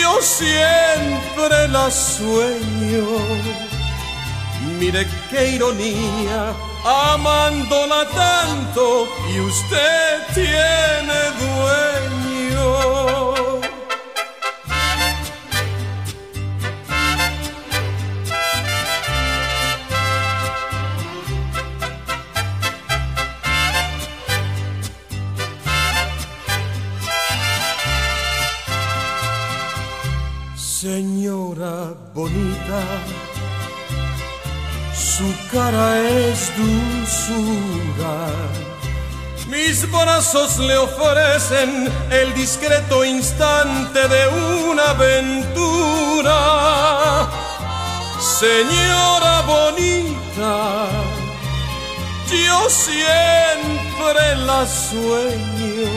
yo siempre la sueño. Mire qué ironía, amándola tanto y usted tiene dueño. Señora bonita, su cara es dulzura. Mis brazos le ofrecen el discreto instante de una aventura. Señora bonita, yo siempre la sueño.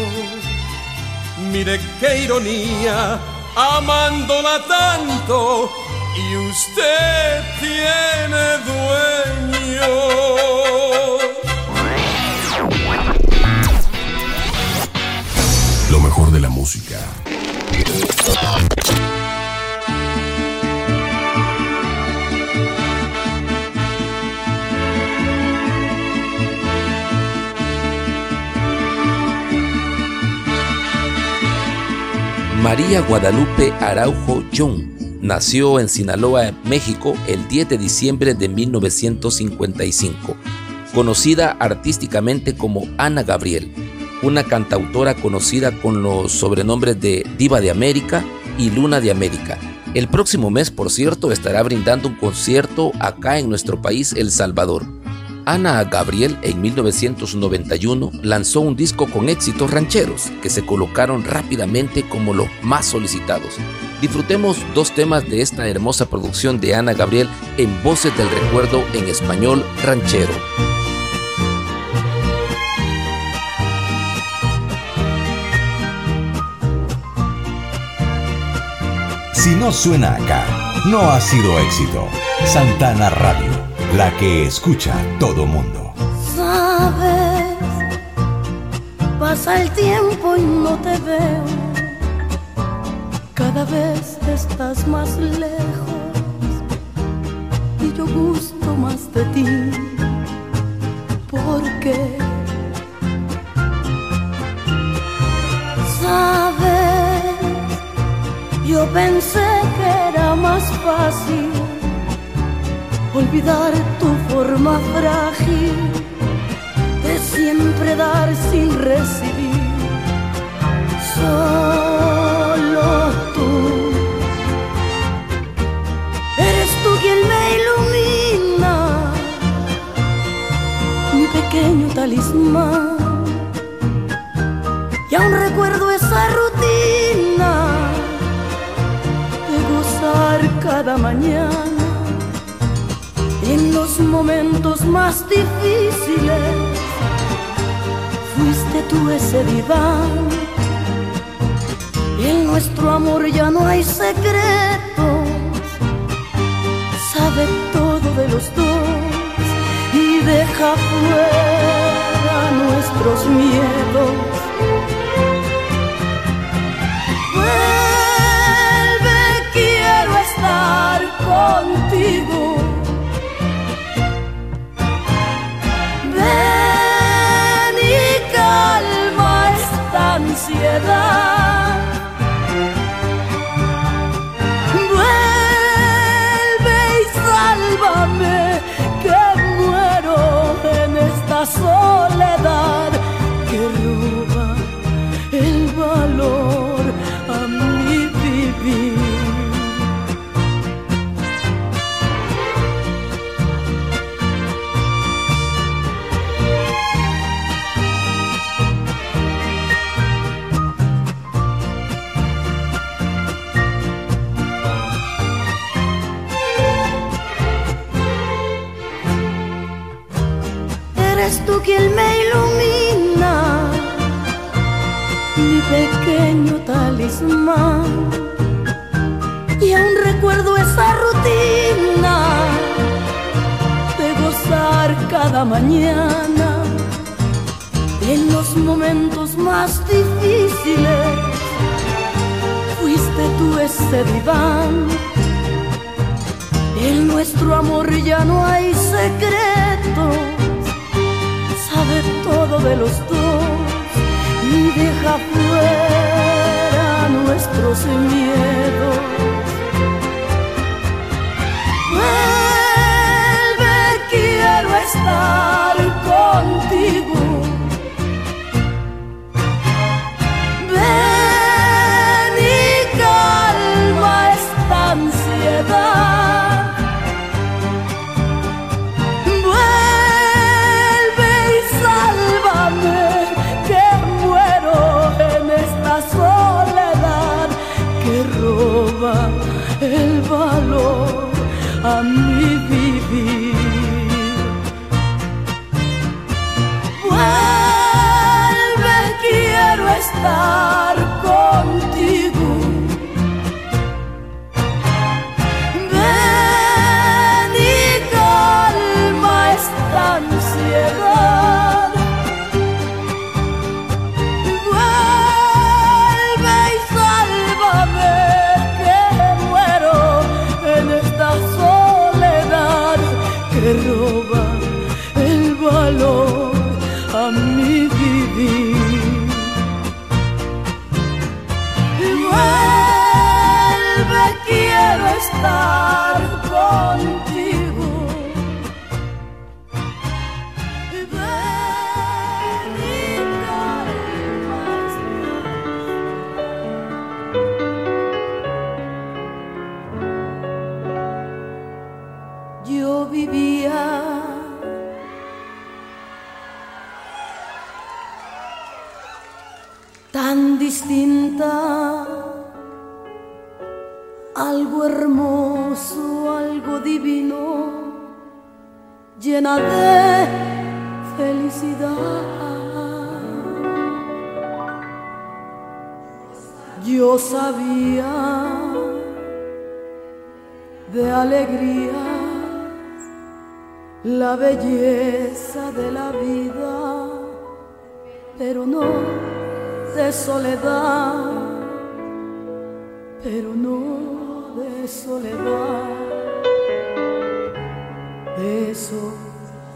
Mire qué ironía, amándola tanto, y usted tiene dueño. María Guadalupe Araujo Young nació en Sinaloa, México, el 10 de diciembre de 1955, conocida artísticamente como Ana Gabriel, una cantautora conocida con los sobrenombres de Diva de América y Luna de América. El próximo mes, por cierto, estará brindando un concierto acá en nuestro país, El Salvador. Ana Gabriel en 1991 lanzó un disco con éxitos rancheros que se colocaron rápidamente como los más solicitados. Disfrutemos dos temas de esta hermosa producción de Ana Gabriel en Voces del Recuerdo en español ranchero. Si no suena acá, no ha sido éxito. Santana Radio la que escucha todo mundo. Sabes, pasa el tiempo y no te veo. Cada vez estás más lejos y yo gusto más de ti. Porque sabes, yo pensé que era más fácil olvidar tu forma frágil de siempre dar sin recibir. Solo tú eres tú quien me ilumina, mi pequeño talismán. Y aún recuerdo esa rutina de gozar cada mañana los momentos más difíciles fuiste tú ese diván. En nuestro amor ya no hay secretos, sabe todo de los dos y deja fuera nuestros miedos.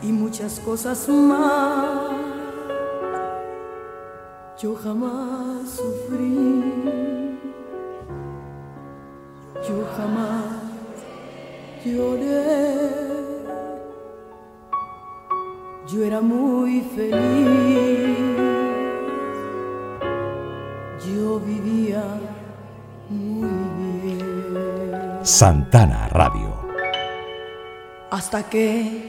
Y muchas cosas más, yo jamás sufrí, yo jamás lloré. Yo era muy feliz yo vivía muy bien. Santana Radio. Hasta que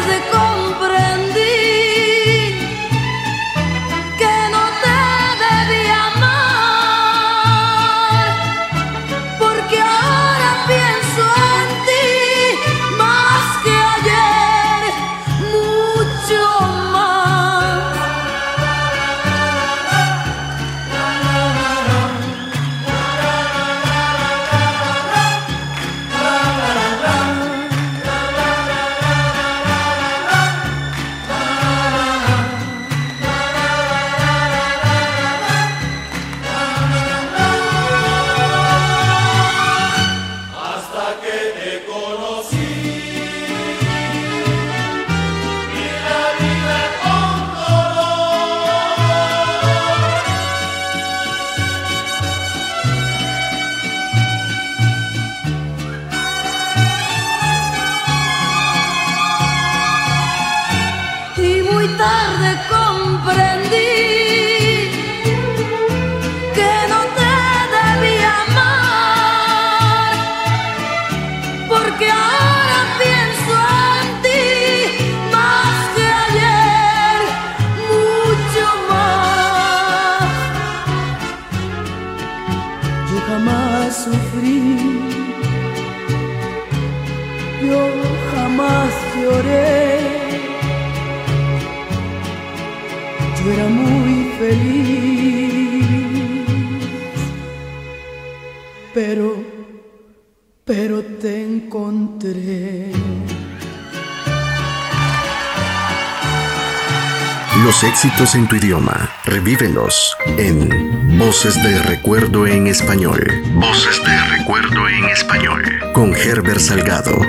éxitos en tu idioma, revívelos en Voces de Recuerdo en Español. Voces de Recuerdo en Español. Con Herbert Salgado.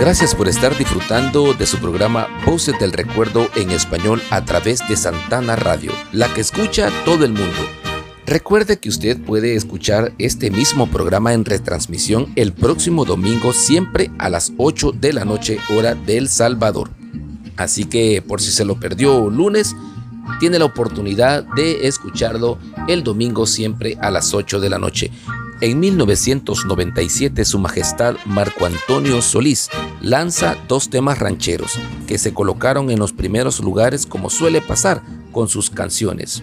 Gracias por estar disfrutando de su programa Voces del Recuerdo en español a través de Santana Radio, la que escucha todo el mundo. Recuerde que usted puede escuchar este mismo programa en retransmisión el próximo domingo siempre a las 8 de la noche hora del Salvador. Así que por si se lo perdió lunes, tiene la oportunidad de escucharlo el domingo siempre a las 8 de la noche. En 1997 Su Majestad Marco Antonio Solís lanza dos temas rancheros que se colocaron en los primeros lugares como suele pasar con sus canciones.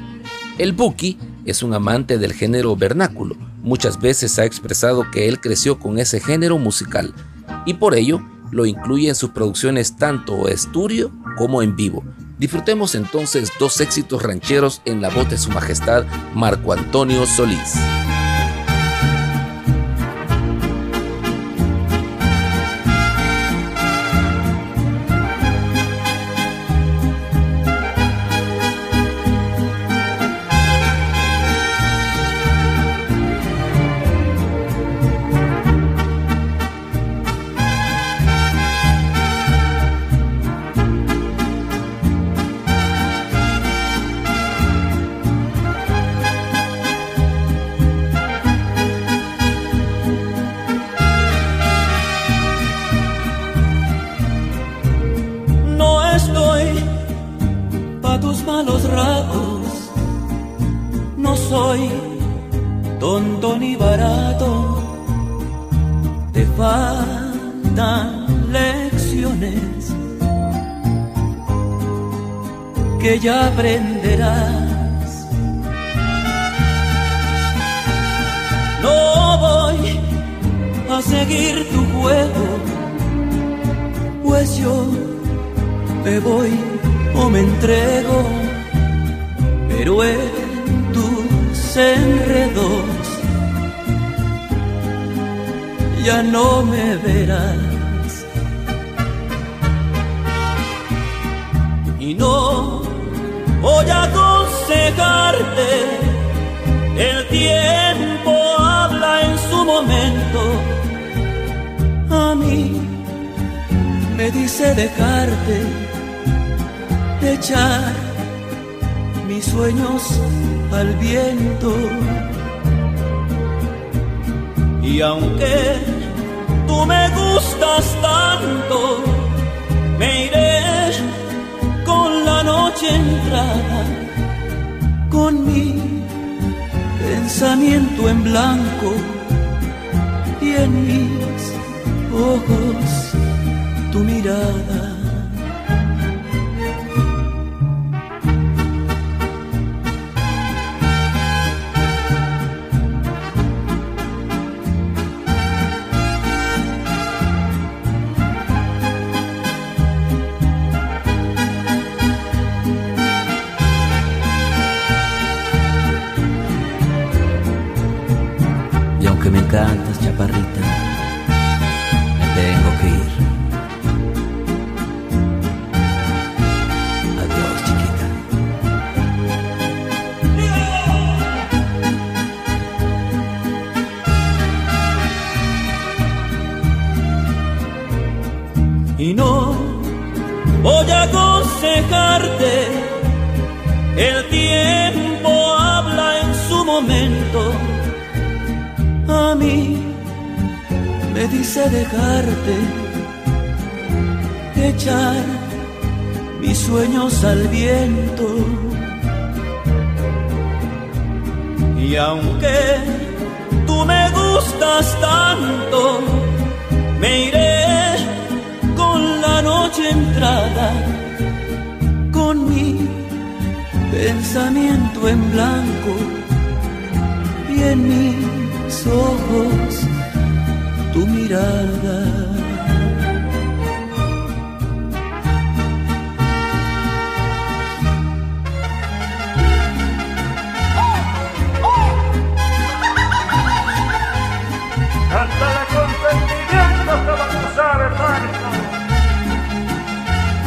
El Buki es un amante del género vernáculo, muchas veces ha expresado que él creció con ese género musical y por ello lo incluye en sus producciones tanto estudio como en vivo. Disfrutemos entonces dos éxitos rancheros en la voz de Su Majestad Marco Antonio Solís. dejarte, echar mis sueños al viento. Y aunque tú me gustas tanto, me iré con la noche entrada, con mi pensamiento en blanco y en mis ojos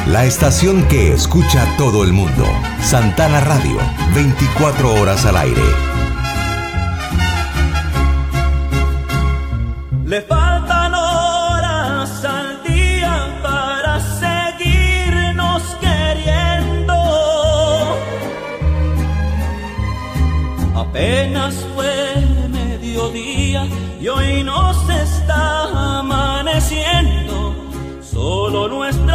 la estación que escucha todo el mundo. Santana Radio, 24 horas al aire. y hoy nos está amaneciendo, solo nuestro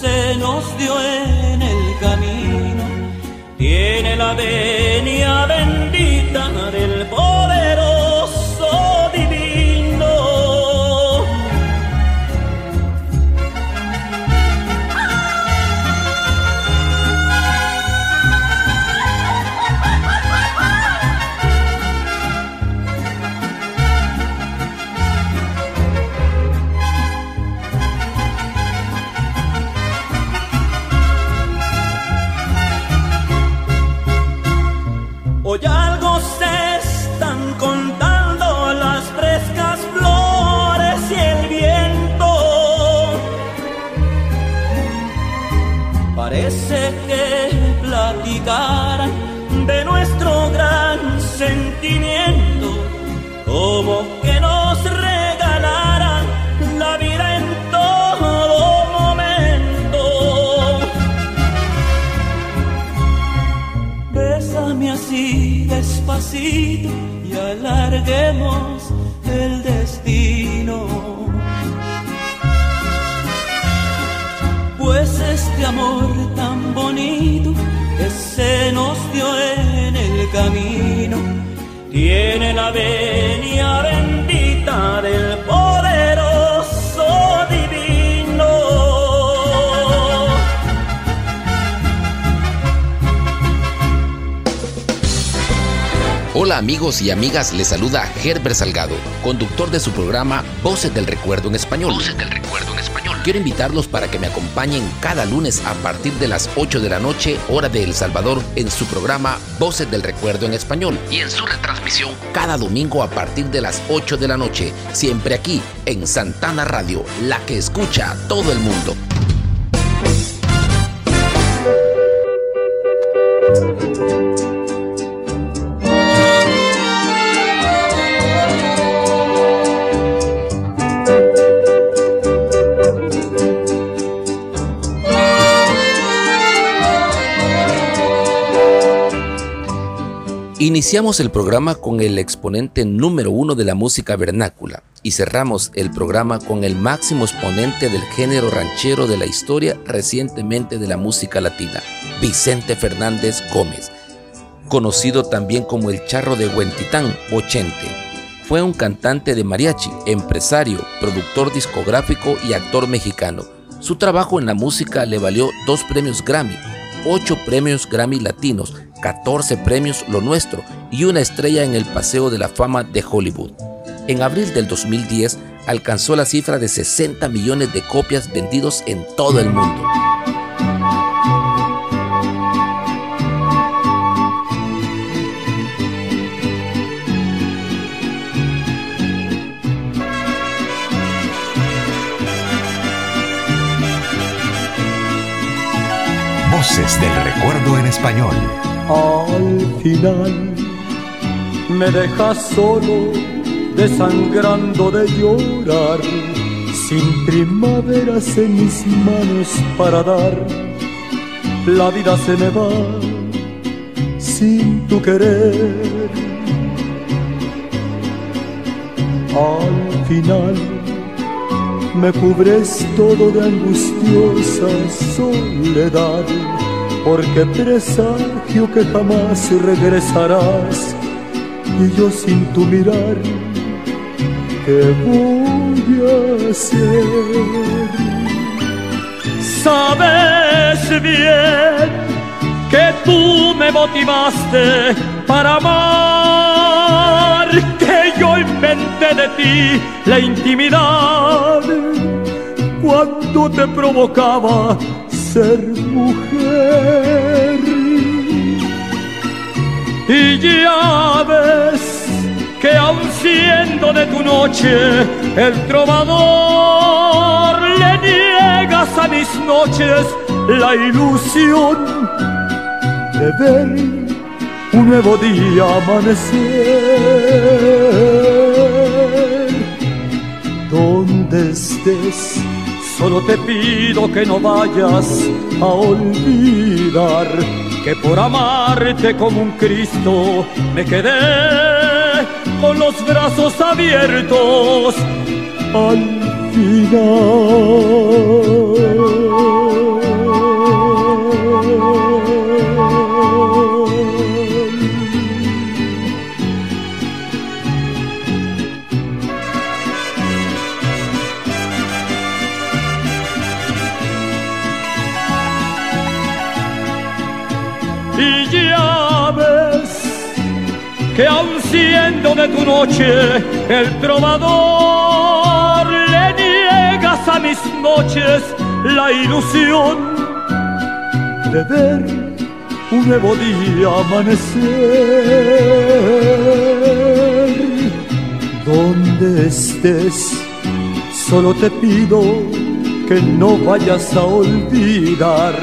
se nos dio en el camino, tiene la vez se nos dio en el camino tiene la venia bendita del poderoso divino. Hola amigos y amigas, les saluda Herbert Salgado, conductor de su programa Voces del Recuerdo en Español. Voces del Recuerdo en Español. Quiero invitarlos para que me acompañen cada lunes a partir de las 8 de la noche, hora de El Salvador, en su programa Voces del Recuerdo en Español y en su retransmisión cada domingo a partir de las 8 de la noche, siempre aquí en Santana Radio, la que escucha a todo el mundo. Iniciamos el programa con el exponente número uno de la música vernácula y cerramos el programa con el máximo exponente del género ranchero de la historia recientemente de la música latina, Vicente Fernández Gómez, conocido también como el Charro de Huentitán o Chente. Fue un cantante de mariachi, empresario, productor discográfico y actor mexicano. Su trabajo en la música le valió dos premios Grammy, ocho premios Grammy latinos, 14 premios Lo Nuestro y una estrella en el Paseo de la Fama de Hollywood. En abril del 2010 alcanzó la cifra de 60 millones de copias vendidos en todo el mundo. Voces del recuerdo en español. Al final me dejas solo, desangrando de llorar, sin primaveras en mis manos para dar. La vida se me va sin tu querer. Al final me cubres todo de angustiosa soledad porque presagio que jamás regresarás y yo sin tu mirar, ¿qué voy a hacer? Sabes bien que tú me motivaste para amar, que yo inventé de ti la intimidad cuando te provocaba ser Y ya ves que aun siendo de tu noche el trovador, le niegas a mis noches la ilusión de ver un nuevo día amanecer. Donde estés, Solo te pido que no vayas a olvidar que por amarte como un Cristo me quedé con los brazos abiertos al final. De tu noche el trovador le niegas a mis noches la ilusión de ver un nuevo día amanecer. Donde estés, solo te pido que no vayas a olvidar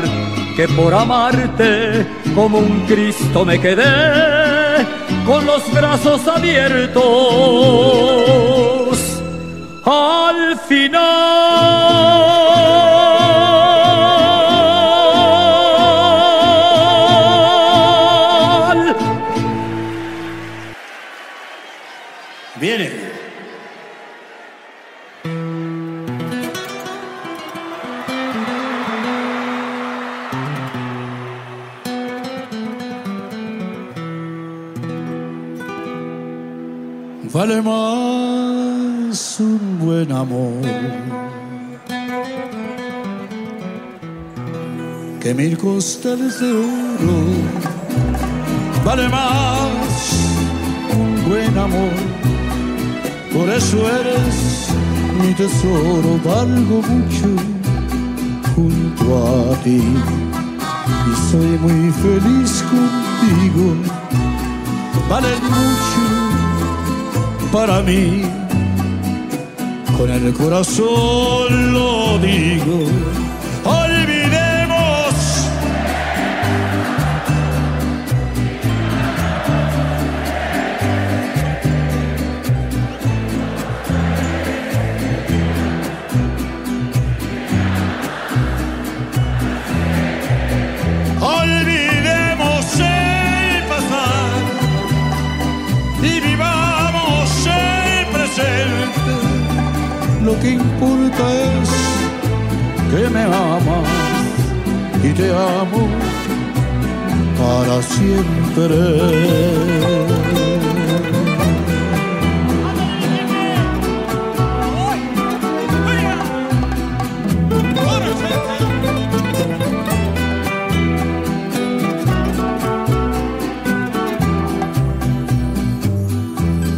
que por amarte como un Cristo me quedé con los brazos abiertos. Al final. Que mil costales de oro. Vale más un buen amor, por eso eres mi tesoro. Valgo mucho junto a ti y soy muy feliz contigo. Vale mucho para mí. Con el corazón lo digo. Que importa es que me amas y te amo para siempre.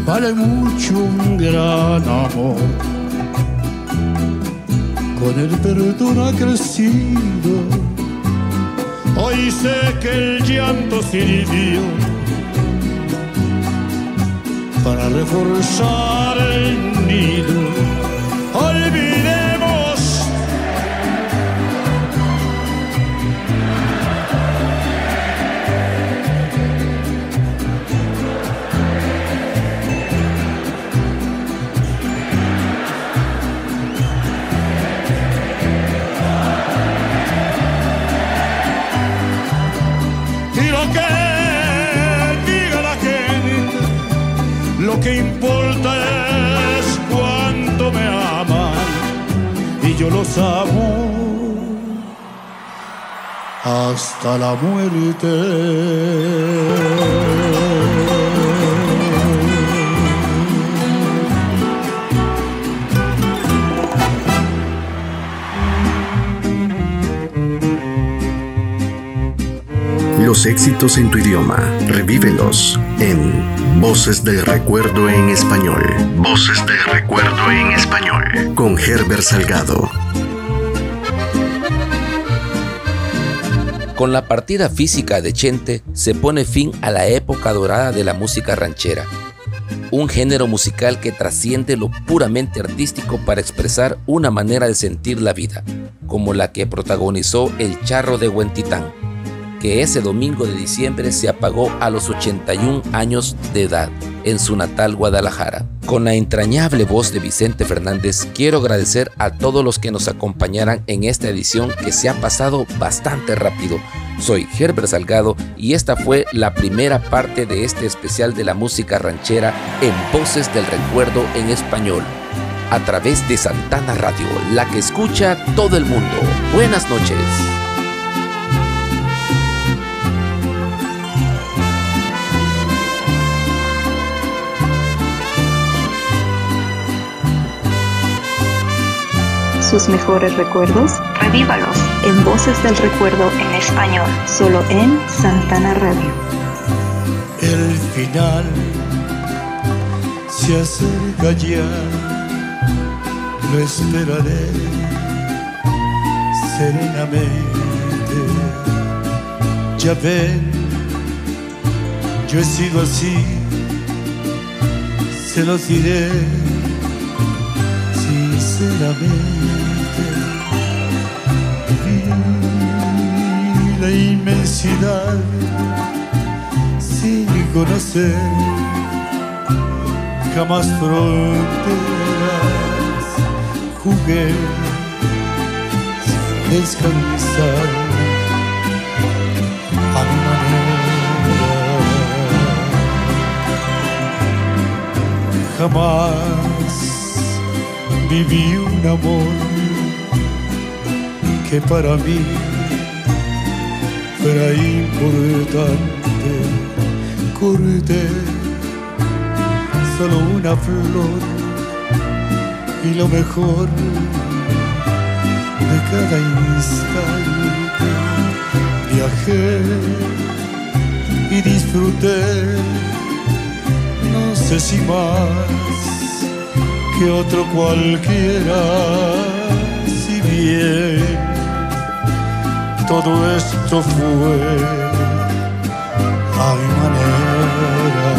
Vale mucho un gran amor, con el perdón ha crecido. Hoy sé que el llanto sirvió para reforzar el nido. Yo los amo hasta la muerte. Los éxitos en tu idioma, revívelos en Voces del Recuerdo en Español. Voces del Recuerdo en Español. Con Herbert Salgado. Con la partida física de Chente se pone fin a la época dorada de la música ranchera, un género musical que trasciende lo puramente artístico para expresar una manera de sentir la vida, como la que protagonizó El Charro de Huentitán, que ese domingo de diciembre se apagó a los 81 años de edad en su natal Guadalajara. Con la entrañable voz de Vicente Fernández, quiero agradecer a todos los que nos acompañaran en esta edición que se ha pasado bastante rápido. Soy Herbert Salgado y esta fue la primera parte de este especial de la música ranchera en Voces del Recuerdo en español, a través de Santana Radio, la que escucha todo el mundo. Buenas noches. Sus mejores recuerdos, revívalos en Voces del Recuerdo en español, solo en Santana Radio. El final se acerca ya, lo esperaré serenamente. ya ven, yo he sido así, se los diré sinceramente. Inmensidad sin conocer jamás fronteras, jugué sin descansar a mi manera. Jamás viví un amor que para mí fuera importante. Corté solo una flor y lo mejor de cada instante. Viajé y disfruté, no sé si más que otro cualquiera, si bien todo esto fue a mi manera.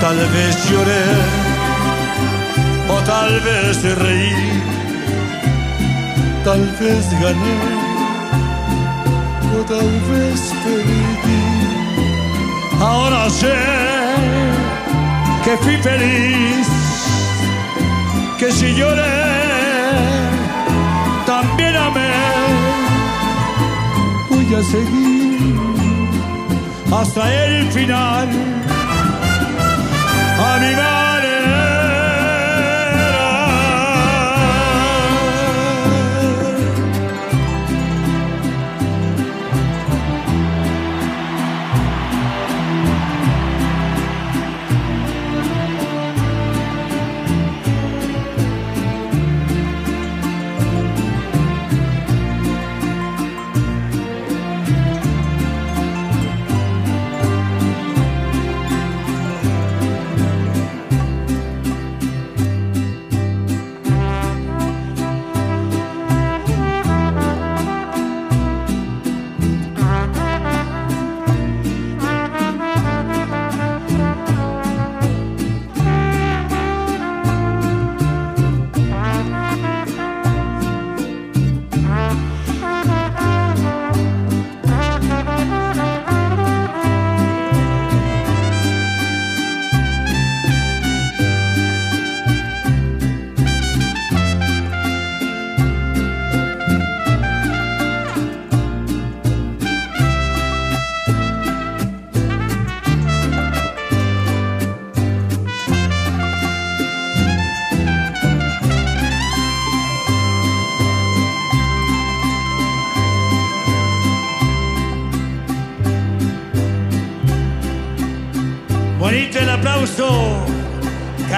Tal vez lloré o tal vez reí, tal vez gané o tal vez perdí. Ahora sé que fui feliz, que si lloré, A seguir hasta el final.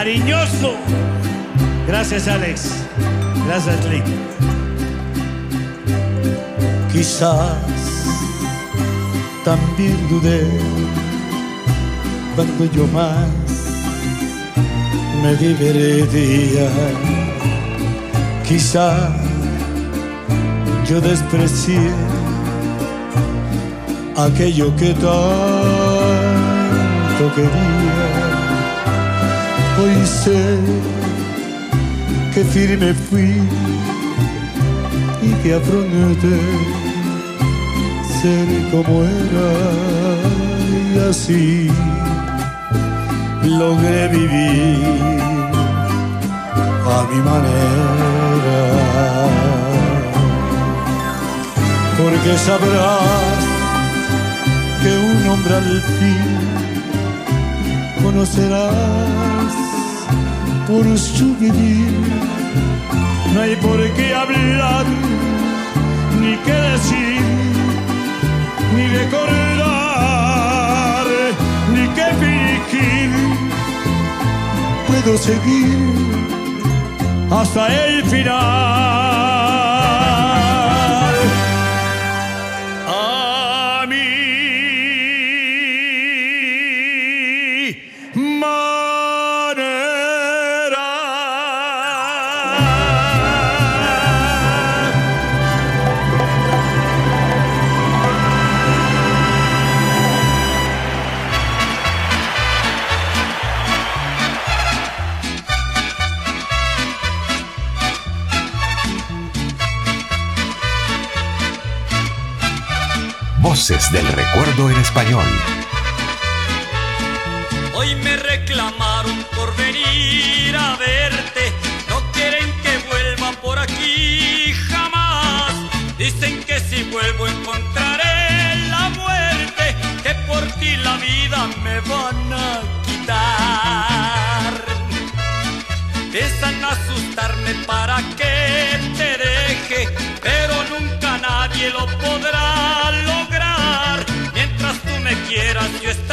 Cariñoso. Gracias Alex, gracias Lick. Quizás también dudé cuando yo más me divertía. Quizá yo desprecié aquello que tanto quería. Sé que firme fui y que afronté ser como era y así logré vivir a mi manera. Porque sabrás que un hombre al fin conocerás por su vivir. No hay por qué hablar, ni qué decir, ni recordar, ni qué fingir. Puedo seguir hasta el final. Del recuerdo en español. Hoy me reclamaron por venir a verte. No quieren que vuelva por aquí jamás. Dicen que si vuelvo encontraré la muerte. Que por ti la vida me van a quitar. Piensan asustarme para que te deje. Pero nunca nadie lo podrá quieras, yo estaré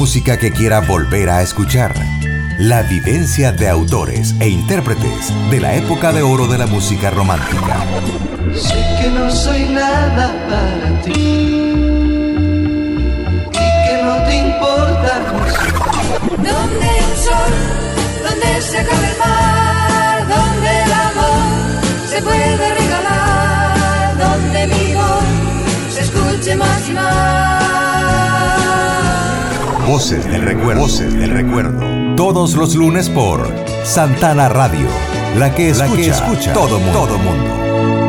música que quiera volver a escuchar. La vivencia de autores e intérpretes de la época de oro de la música romántica. Sé que no soy nada para ti y que no te importa Donde hay un sol, donde se acaba el mar, donde el amor se puede regalar, donde mi voz se escuche más y más. Voces del recuerdo. Voces del recuerdo. Todos los lunes por Santana Radio. La que escucha, todo mundo. Todo mundo.